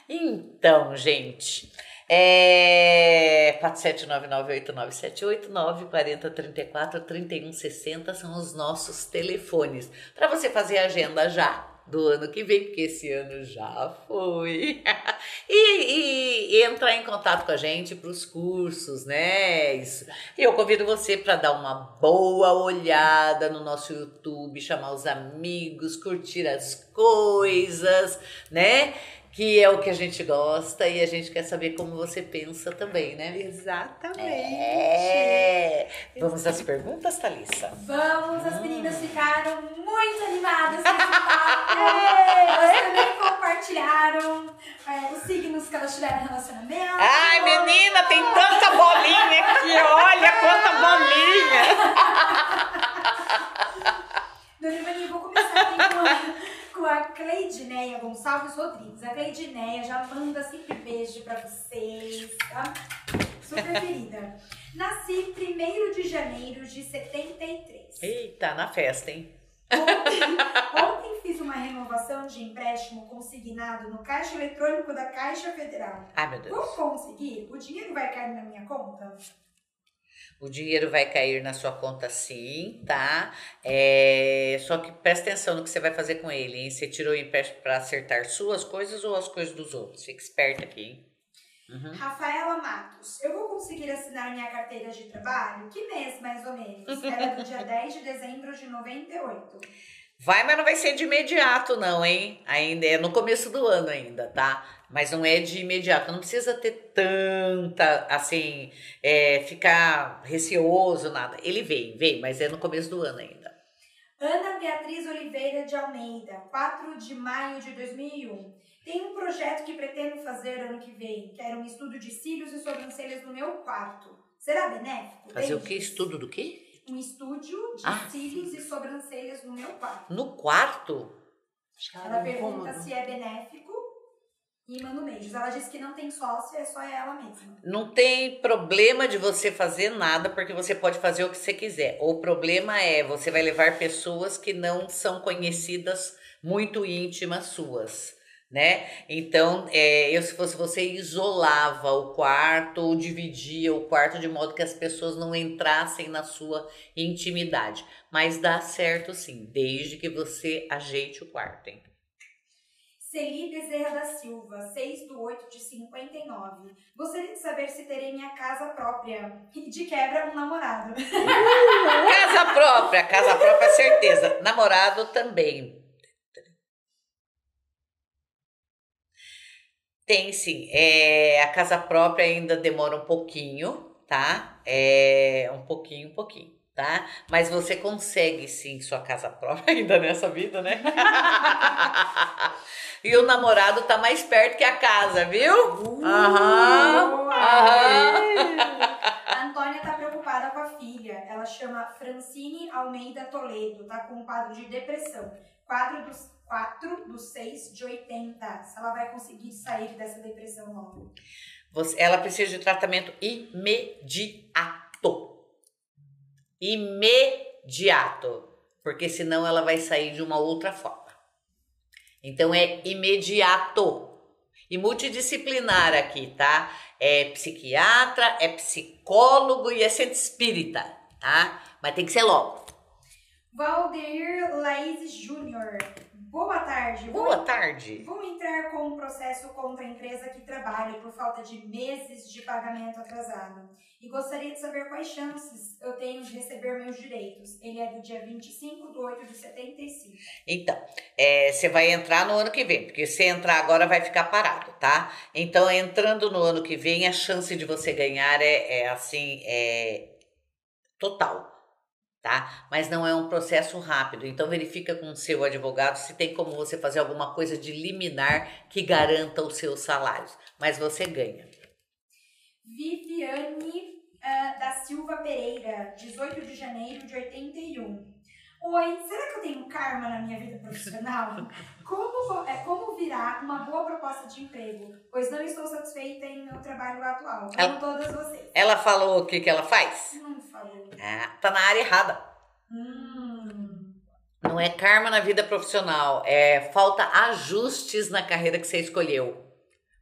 Então, gente, é 47998978940343160 são os nossos telefones para você fazer a agenda já do ano que vem, porque esse ano já foi. e, e- entrar em contato com a gente para os cursos, né? Isso. Eu convido você para dar uma boa olhada no nosso YouTube, chamar os amigos, curtir as coisas, né? Que é o que a gente gosta e a gente quer saber como você pensa também, né? Exatamente. É. Vamos às perguntas, Thalissa? Vamos, as meninas ficaram muito animadas. Elas também compartilharam é, os signos que elas tiveram em relacionamento. Ai, menina, tem tanta bolinha aqui, olha quanta bolinha. Dona Ivani, vou começar aqui com a, com a Cleidineia Gonçalves Rodrigues. A Cleidineia já manda sempre beijo pra vocês, tá? Super querida. Nasci 1 de janeiro de 73. Eita, na festa, hein? Ontem, ontem fiz uma renovação de empréstimo consignado no caixa eletrônico da Caixa Federal. Ai, meu Deus. Vou conseguir? O dinheiro vai cair na minha conta? O dinheiro vai cair na sua conta sim, tá? É, Só que presta atenção no que você vai fazer com ele, hein? Você tirou o empréstimo para acertar suas coisas ou as coisas dos outros? Fica esperto aqui, hein? Uhum. Rafaela Matos, eu vou conseguir assinar minha carteira de trabalho? Que mês, mais ou menos? Era do dia 10 de dezembro de 98. Vai, mas não vai ser de imediato, não, hein? Ainda é no começo do ano ainda, tá? Mas não é de imediato. Não precisa ter tanta, assim, é, ficar receoso, nada. Ele vem, vem, mas é no começo do ano ainda. Ana Beatriz Oliveira de Almeida, 4 de maio de 2001. Tem um projeto que pretendo fazer ano que vem. Quero um estudo de cílios e sobrancelhas no meu quarto. Será benéfico? Fazer o? Beijos. Estudo do quê? Um estúdio de Ah. cílios e sobrancelhas no meu quarto. No quarto? Ela pergunta se é benéfico e um beijos. Ela disse que não tem sócio, é só ela mesma. Não tem problema de você fazer nada, porque você pode fazer o que você quiser. O problema é você vai levar pessoas que não são conhecidas muito íntimas suas. Né? Então, é, eu se fosse você isolava o quarto ou dividia o quarto de modo que as pessoas não entrassem na sua intimidade. Mas dá certo sim, desde que você ajeite o quarto, hein? Celi Bezerra da Silva, 6 do 8 de 59. Gostaria de saber se terei minha casa própria e de quebra um namorado. Casa própria, casa própria, certeza. Namorado também. Tem sim. É, a casa própria ainda demora um pouquinho, tá? É um pouquinho, um pouquinho, tá? Mas você consegue sim sua casa própria ainda nessa vida, né? e o namorado tá mais perto que a casa, viu? Aham. Aham. A Antônia tá preocupada com a filha. Ela chama Francine Almeida Toledo. Tá com um quadro de depressão. Quadro dos 4 do 6 de 80. Se ela vai conseguir sair dessa depressão logo. Ela precisa de tratamento imediato. Imediato. Porque senão ela vai sair de uma outra forma. Então é imediato. E multidisciplinar aqui, tá? É psiquiatra, é psicólogo e é centro espírita, tá? Mas tem que ser logo. Valdeir Laís Júnior. Boa tarde. Vou- Boa tarde. Vou entrar com um processo contra a empresa que trabalho por falta de meses de pagamento atrasado. E gostaria de saber quais chances eu tenho de receber meus direitos. Ele é do dia 25 de 8 de 75. Então, é, você vai entrar no ano que vem, porque se entrar agora vai ficar parado, tá? Então, entrando no ano que vem, a chance de você ganhar é, é assim, é total, tá? Mas não é um processo rápido. Então, verifica com o seu advogado se tem como você fazer alguma coisa de liminar que garanta os seus salários. Mas você ganha. Viviane ah, da Silva Pereira, 18 de janeiro de 81. Oi, será que eu tenho karma na minha vida profissional? Como, é, como virar uma boa proposta de emprego? Pois não estou satisfeita em meu trabalho atual, como Ela- todas vocês. Ela falou o que, que ela faz? Não falou. Ah, tá na área errada. Hum. Não é karma na vida profissional, é falta ajustes na carreira que você escolheu.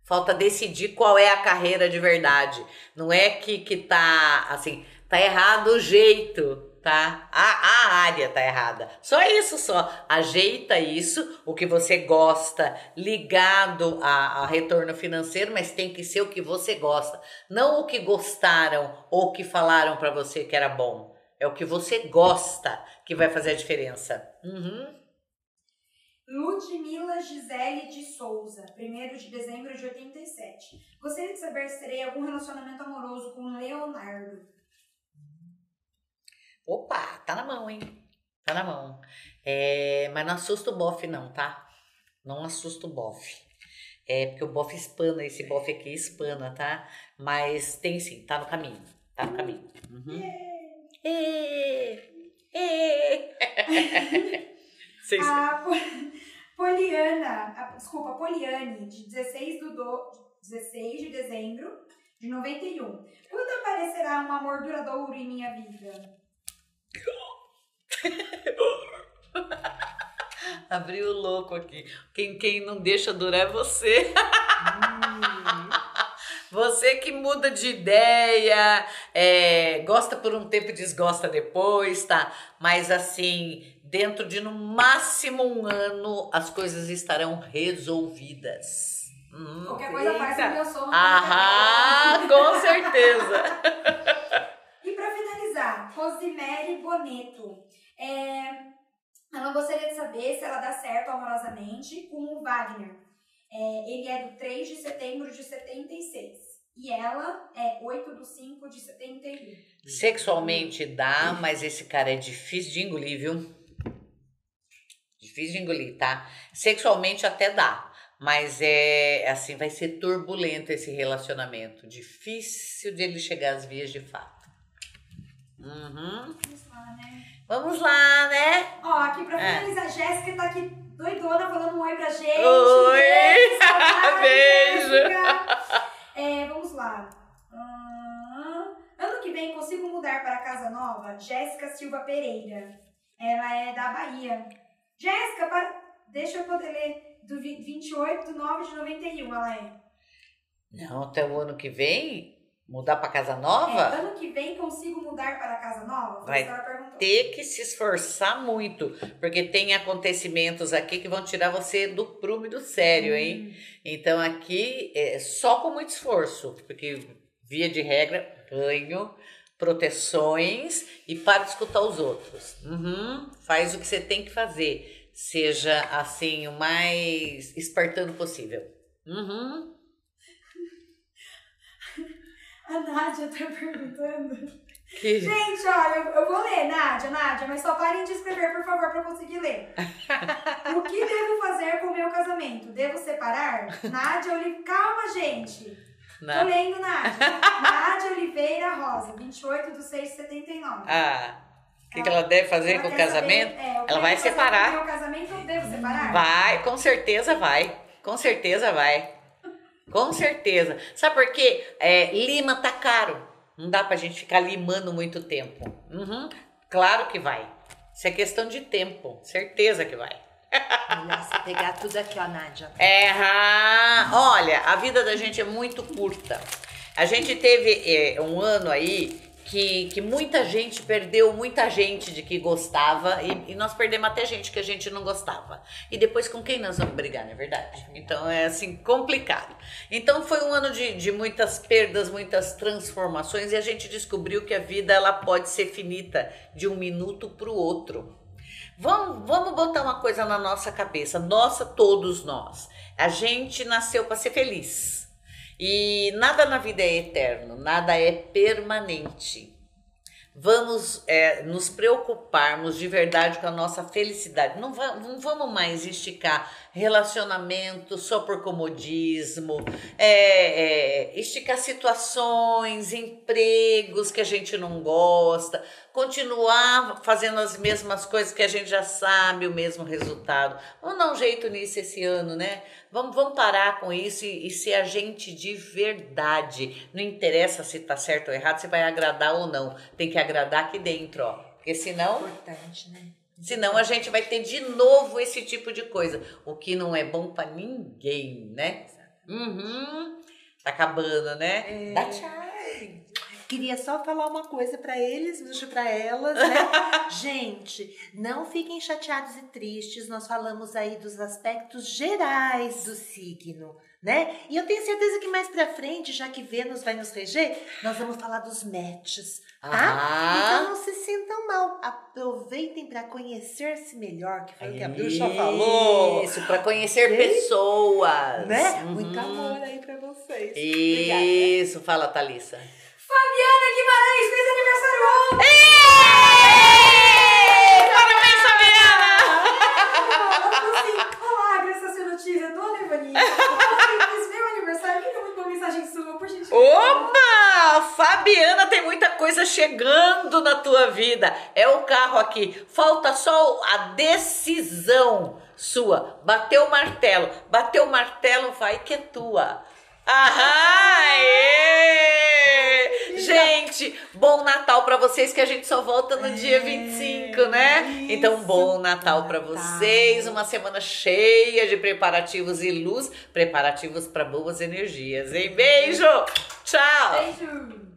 Falta decidir qual é a carreira de verdade. Não é que, que tá assim, tá errado o jeito, tá? A, a área tá errada. Só isso só. Ajeita isso, o que você gosta, ligado a, a retorno financeiro, mas tem que ser o que você gosta. Não o que gostaram ou que falaram pra você que era bom. É o que você gosta que vai fazer a diferença. Uhum. Ludmila Gisele de Souza, 1 de dezembro de 87. Gostaria de saber se terei algum relacionamento amoroso com Leonardo. Opa, tá na mão, hein? Tá na mão. É, mas não assusta o bofe, não, tá? Não assusta o bofe. É porque o bofe espana, esse bofe aqui espana, tá? Mas tem sim, tá no caminho. Tá no caminho. Uhum. Ê. Vocês- A Po- Poliana, a- desculpa, Poliane, de 16, do do, 16 de dezembro de 91. Quando aparecerá um amor duradouro em minha vida? Abriu o louco aqui. Quem, quem não deixa durar é você. Você que muda de ideia, é, gosta por um tempo e desgosta depois, tá? Mas assim, dentro de no máximo um ano, as coisas estarão resolvidas. Hum. Qualquer coisa faz o meu som. Aham, com certeza. Finalizar, Rosemary Boneto. É, ela gostaria de saber se ela dá certo amorosamente com o Wagner. É, ele é do 3 de setembro de 76. E ela é 8 do 5 de 71. Sexualmente dá, mas esse cara é difícil de engolir, viu? Difícil de engolir, tá? Sexualmente até dá, mas é assim, vai ser turbulento esse relacionamento. Difícil de ele chegar às vias de fato. Uhum. Vamos lá, né? Vamos lá, né? Ó, aqui pra É. finalizar, a Jéssica tá aqui doidona falando um oi pra gente. Oi! Beijo! saudade, Beijo. Jéssica. É, vamos lá. Hum, ano que vem consigo mudar para casa nova? Jéssica Silva Pereira. Ela é da Bahia. Jéssica, para... deixa eu poder ler. Do vi- 28 de 9 de 91, ela é. Não, até o ano que vem, mudar pra casa é. nova, Ano que vem consigo mudar para casa nova? Vai ter que se esforçar muito, porque tem acontecimentos aqui que vão tirar você do prumo e do sério, hein? Então aqui é só com muito esforço, porque via de regra ganho proteções e para de escutar os outros. Uhum, faz o que você tem que fazer. Seja assim o mais espartano possível. Uhum. A Nádia tá perguntando. Que- Gente, olha, eu, eu vou ler, Nádia, Nádia, mas só parem de escrever, por favor, pra eu conseguir ler. o que devo fazer com o meu casamento? Devo separar? Nádia Oliveira. Calma, gente. Tô Na- lendo, Nádia. Nádia Oliveira Rosa, 28 de 6 de 79. Ah, o que, que ela deve fazer Ela com o casamento? saber, é, Ela vai separar. Com o casamento, eu devo separar? Vai, com certeza vai. Com certeza vai. Com certeza. Sabe por quê? É, lima tá caro. Não dá pra gente ficar limando muito tempo. Uhum, claro que vai. Isso é questão de tempo. Certeza que vai. Você pegar tudo aqui, ó, Nádia. É, ah, olha, a vida da gente é muito curta. A gente teve é, um ano aí que, que muita gente perdeu muita gente de que gostava e, e, nós perdemos até gente que a gente não gostava. E depois com quem nós vamos brigar, não é verdade? Então é assim, complicado. Então foi um ano de, de muitas perdas, muitas transformações e a gente descobriu que a vida ela pode ser finita de um minuto para o outro. Vamos, vamos botar uma coisa na nossa cabeça, nossa, todos nós. A gente nasceu para ser feliz. E nada na vida é eterno, nada é permanente. Vamos é, nos preocuparmos de verdade com a nossa felicidade. Não, va não vamos mais esticar relacionamento só por comodismo, é, é, esticar situações, empregos que a gente não gosta, continuar fazendo as mesmas coisas que a gente já sabe, o mesmo resultado. Vamos dar um jeito nisso esse ano, né? Vamos, vamos parar com isso e, e ser a gente de verdade. Não interessa se tá certo ou errado, se vai agradar ou não. Tem que agradar aqui dentro, ó. Porque senão. Importante, né? Senão a gente vai ter de novo esse tipo de coisa. O que não é bom para ninguém, né? Uhum. Tá acabando, né? É... Dá tchau. Queria só falar uma coisa para eles, para elas, né? Gente, não fiquem chateados e tristes. Nós falamos aí dos aspectos gerais do signo, né? E eu tenho certeza que mais para frente, já que Vênus vai nos reger, nós vamos falar dos matches, tá? Ah. Então não se sintam mal. Aproveitem para conhecer-se melhor, que foi o que a bruxa falou. Isso, para conhecer pessoas. Né? Uhum. Muito amor aí para vocês. Isso, Obrigada. fala, Thalissa. Fabiana Guimarães fez aniversário ontem! Parabéns, Fabiana! olá, graças a sua notícia, dona Evaninha. Fiz meu aniversário, queria muito uma mensagem sua, por gentileza. Opa! Fabiana, tem muita coisa chegando na tua vida. É o carro aqui. Falta só a decisão sua. Bateu o martelo. Bateu o martelo, vai que é tua. Aham! Gente, bom Natal para vocês que a gente só volta no é, dia 25, né? Isso. Então, bom Natal para vocês, uma semana cheia de preparativos e luz, preparativos para boas energias. Hein? Beijo. Tchau. Beijo.